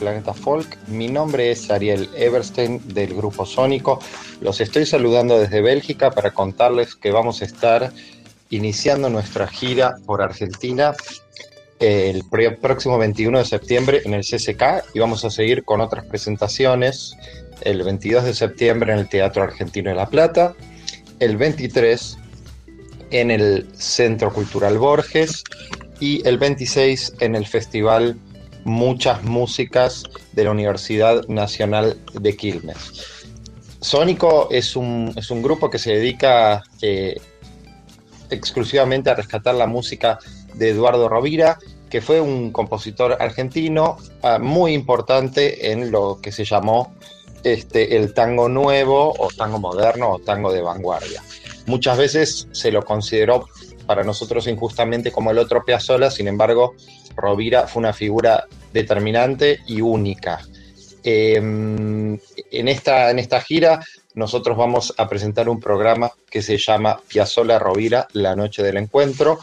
Planeta Folk. Mi nombre es Ariel Everstein del Grupo Sónico. Los estoy saludando desde Bélgica para contarles que vamos a estar iniciando nuestra gira por Argentina eh, el próximo 21 de septiembre en el CCK y vamos a seguir con otras presentaciones el 22 de septiembre en el Teatro Argentino de La Plata, el 23 en el Centro Cultural Borges y el 26 en el Festival muchas músicas de la Universidad Nacional de Quilmes. Sónico es un, es un grupo que se dedica eh, exclusivamente a rescatar la música de Eduardo Rovira, que fue un compositor argentino ah, muy importante en lo que se llamó este, el tango nuevo o tango moderno o tango de vanguardia. Muchas veces se lo consideró para nosotros injustamente como el otro Piazzolla, sin embargo, Rovira fue una figura determinante y única. Eh, en, esta, en esta gira nosotros vamos a presentar un programa que se llama Piazzolla Rovira, la noche del encuentro,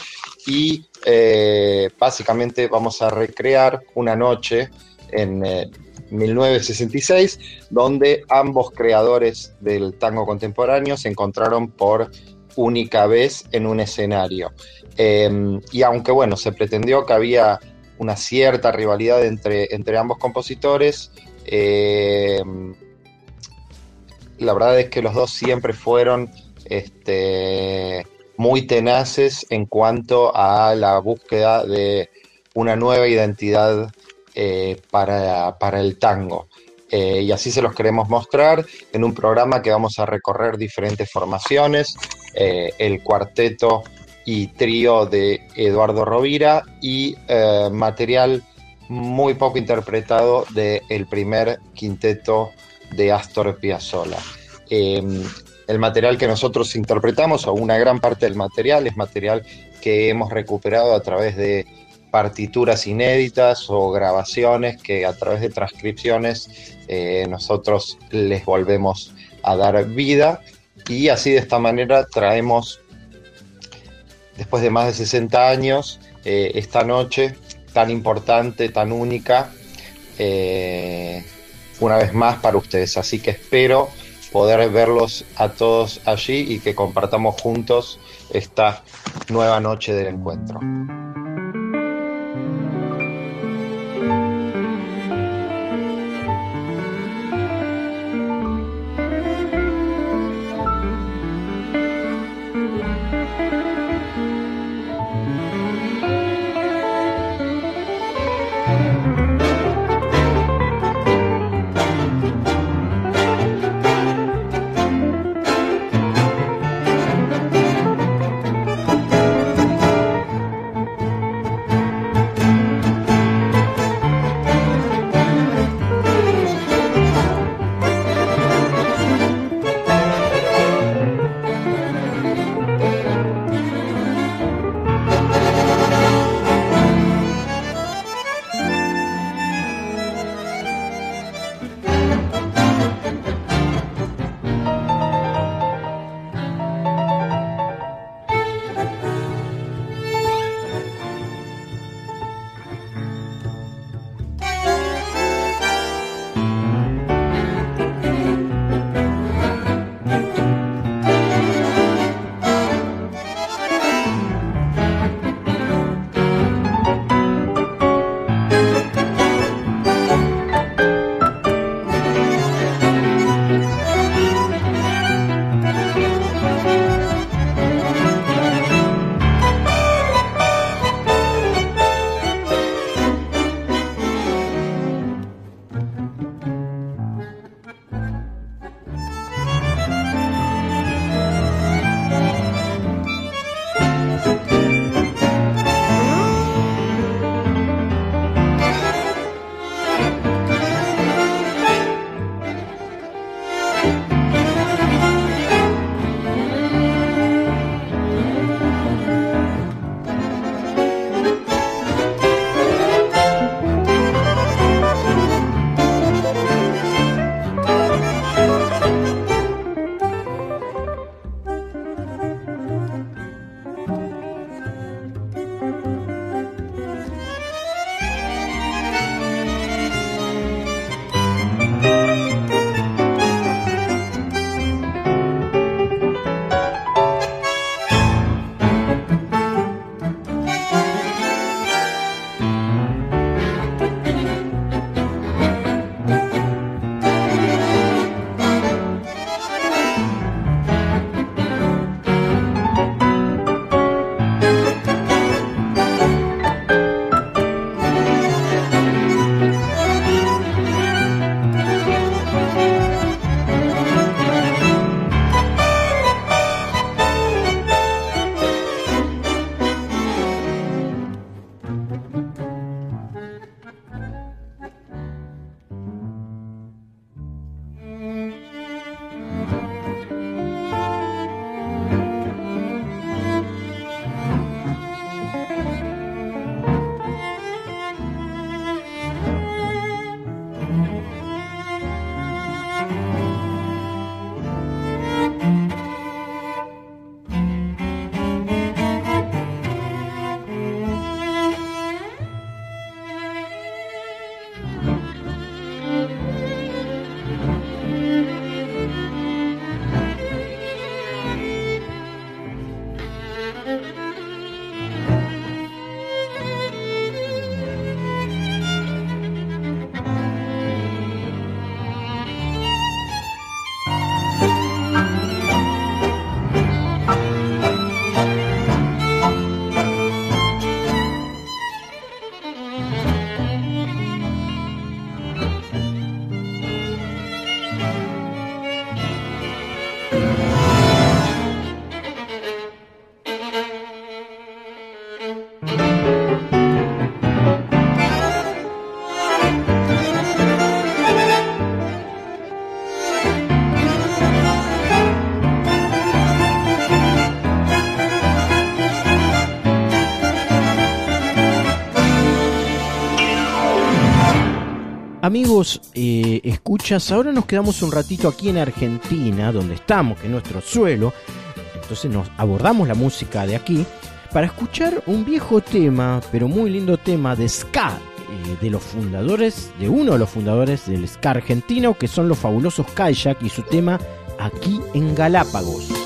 y eh, básicamente vamos a recrear una noche en eh, 1966, donde ambos creadores del tango contemporáneo se encontraron por única vez en un escenario. Eh, y aunque bueno, se pretendió que había una cierta rivalidad entre, entre ambos compositores, eh, la verdad es que los dos siempre fueron este, muy tenaces en cuanto a la búsqueda de una nueva identidad eh, para, para, el tango. Eh, y así se los queremos mostrar en un programa que vamos a recorrer diferentes formaciones, eh, el cuarteto y trío de Eduardo Rovira y eh, material muy poco interpretado del primer quinteto de Astor Piazzolla. el material que nosotros interpretamos, o una gran parte del material, es material que hemos recuperado a través de partituras inéditas o grabaciones que a través de transcripciones eh, nosotros les volvemos a dar vida y así de esta manera traemos, después de más de 60 años, eh, esta noche tan importante, tan única, eh, una vez más para ustedes. Así que espero poder verlos a todos allí y que compartamos juntos esta nueva noche del encuentro. Amigos, eh, escuchas, ahora nos quedamos un ratito aquí en Argentina, donde estamos, que es nuestro suelo. Entonces nos abordamos la música de aquí para escuchar un viejo tema, pero muy lindo tema de ska, eh, de los fundadores, de uno de los fundadores del ska argentino, que son los fabulosos Kayak y su tema Aquí en Galápagos.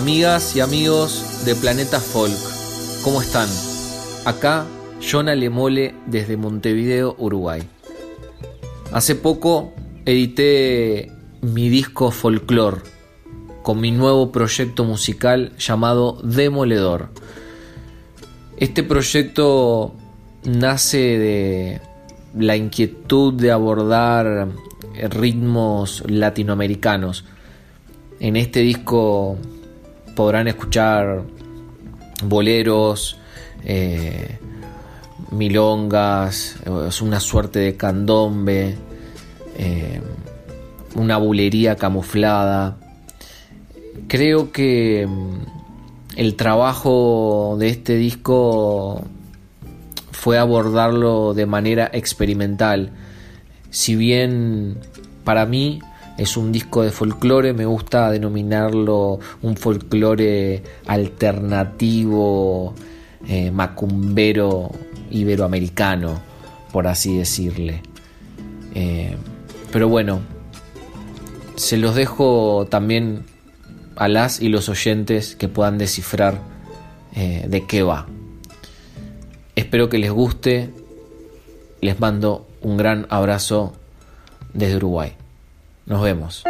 Amigas y amigos de Planeta Folk, ¿cómo están? Acá, Jonah Lemole desde Montevideo, Uruguay. Hace poco edité mi disco Folklore con mi nuevo proyecto musical llamado Demoledor. Este proyecto nace de la inquietud de abordar ritmos latinoamericanos. En este disco podrán escuchar boleros, eh, milongas, es una suerte de candombe, eh, una bulería camuflada. Creo que mm, el trabajo de este disco fue abordarlo de manera experimental. Si bien para mí es un disco de folclore, me gusta denominarlo un folclore alternativo, eh, macumbero iberoamericano, por así decirle. Eh, pero bueno, se los dejo también a las y los oyentes que puedan descifrar eh, de qué va. Espero que les guste. Les mando un gran abrazo desde Uruguay. Nos vemos.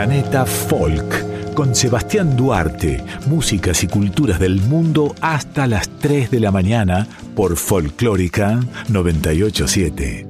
Planeta Folk con Sebastián Duarte, músicas y culturas del mundo hasta las 3 de la mañana por Folclórica 987.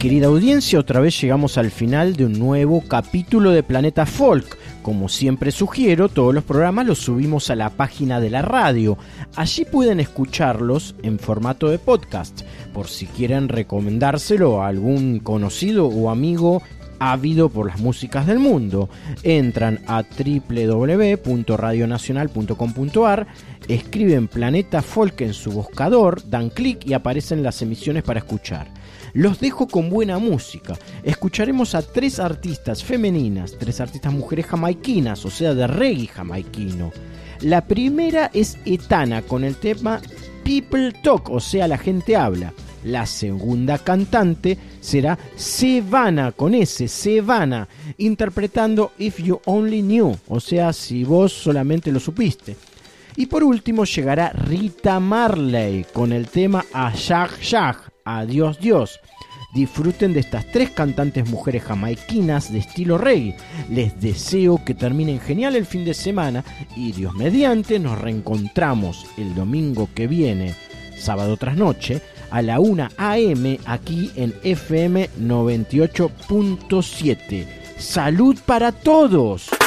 Querida audiencia, otra vez llegamos al final de un nuevo capítulo de Planeta Folk. Como siempre sugiero, todos los programas los subimos a la página de la radio. Allí pueden escucharlos en formato de podcast, por si quieren recomendárselo a algún conocido o amigo ávido por las músicas del mundo. Entran a www.radionacional.com.ar, escriben Planeta Folk en su buscador, dan clic y aparecen las emisiones para escuchar. Los dejo con buena música. Escucharemos a tres artistas femeninas, tres artistas mujeres jamaiquinas, o sea, de reggae jamaiquino. La primera es Etana con el tema People Talk, o sea, la gente habla. La segunda cantante será Sevana con S, Sevana, interpretando If You Only Knew, o sea, si vos solamente lo supiste. Y por último llegará Rita Marley con el tema Ashag Shag, Adiós Dios. Disfruten de estas tres cantantes mujeres jamaiquinas de estilo reggae. Les deseo que terminen genial el fin de semana y Dios mediante nos reencontramos el domingo que viene, sábado tras noche, a la 1 am aquí en FM 98.7. Salud para todos.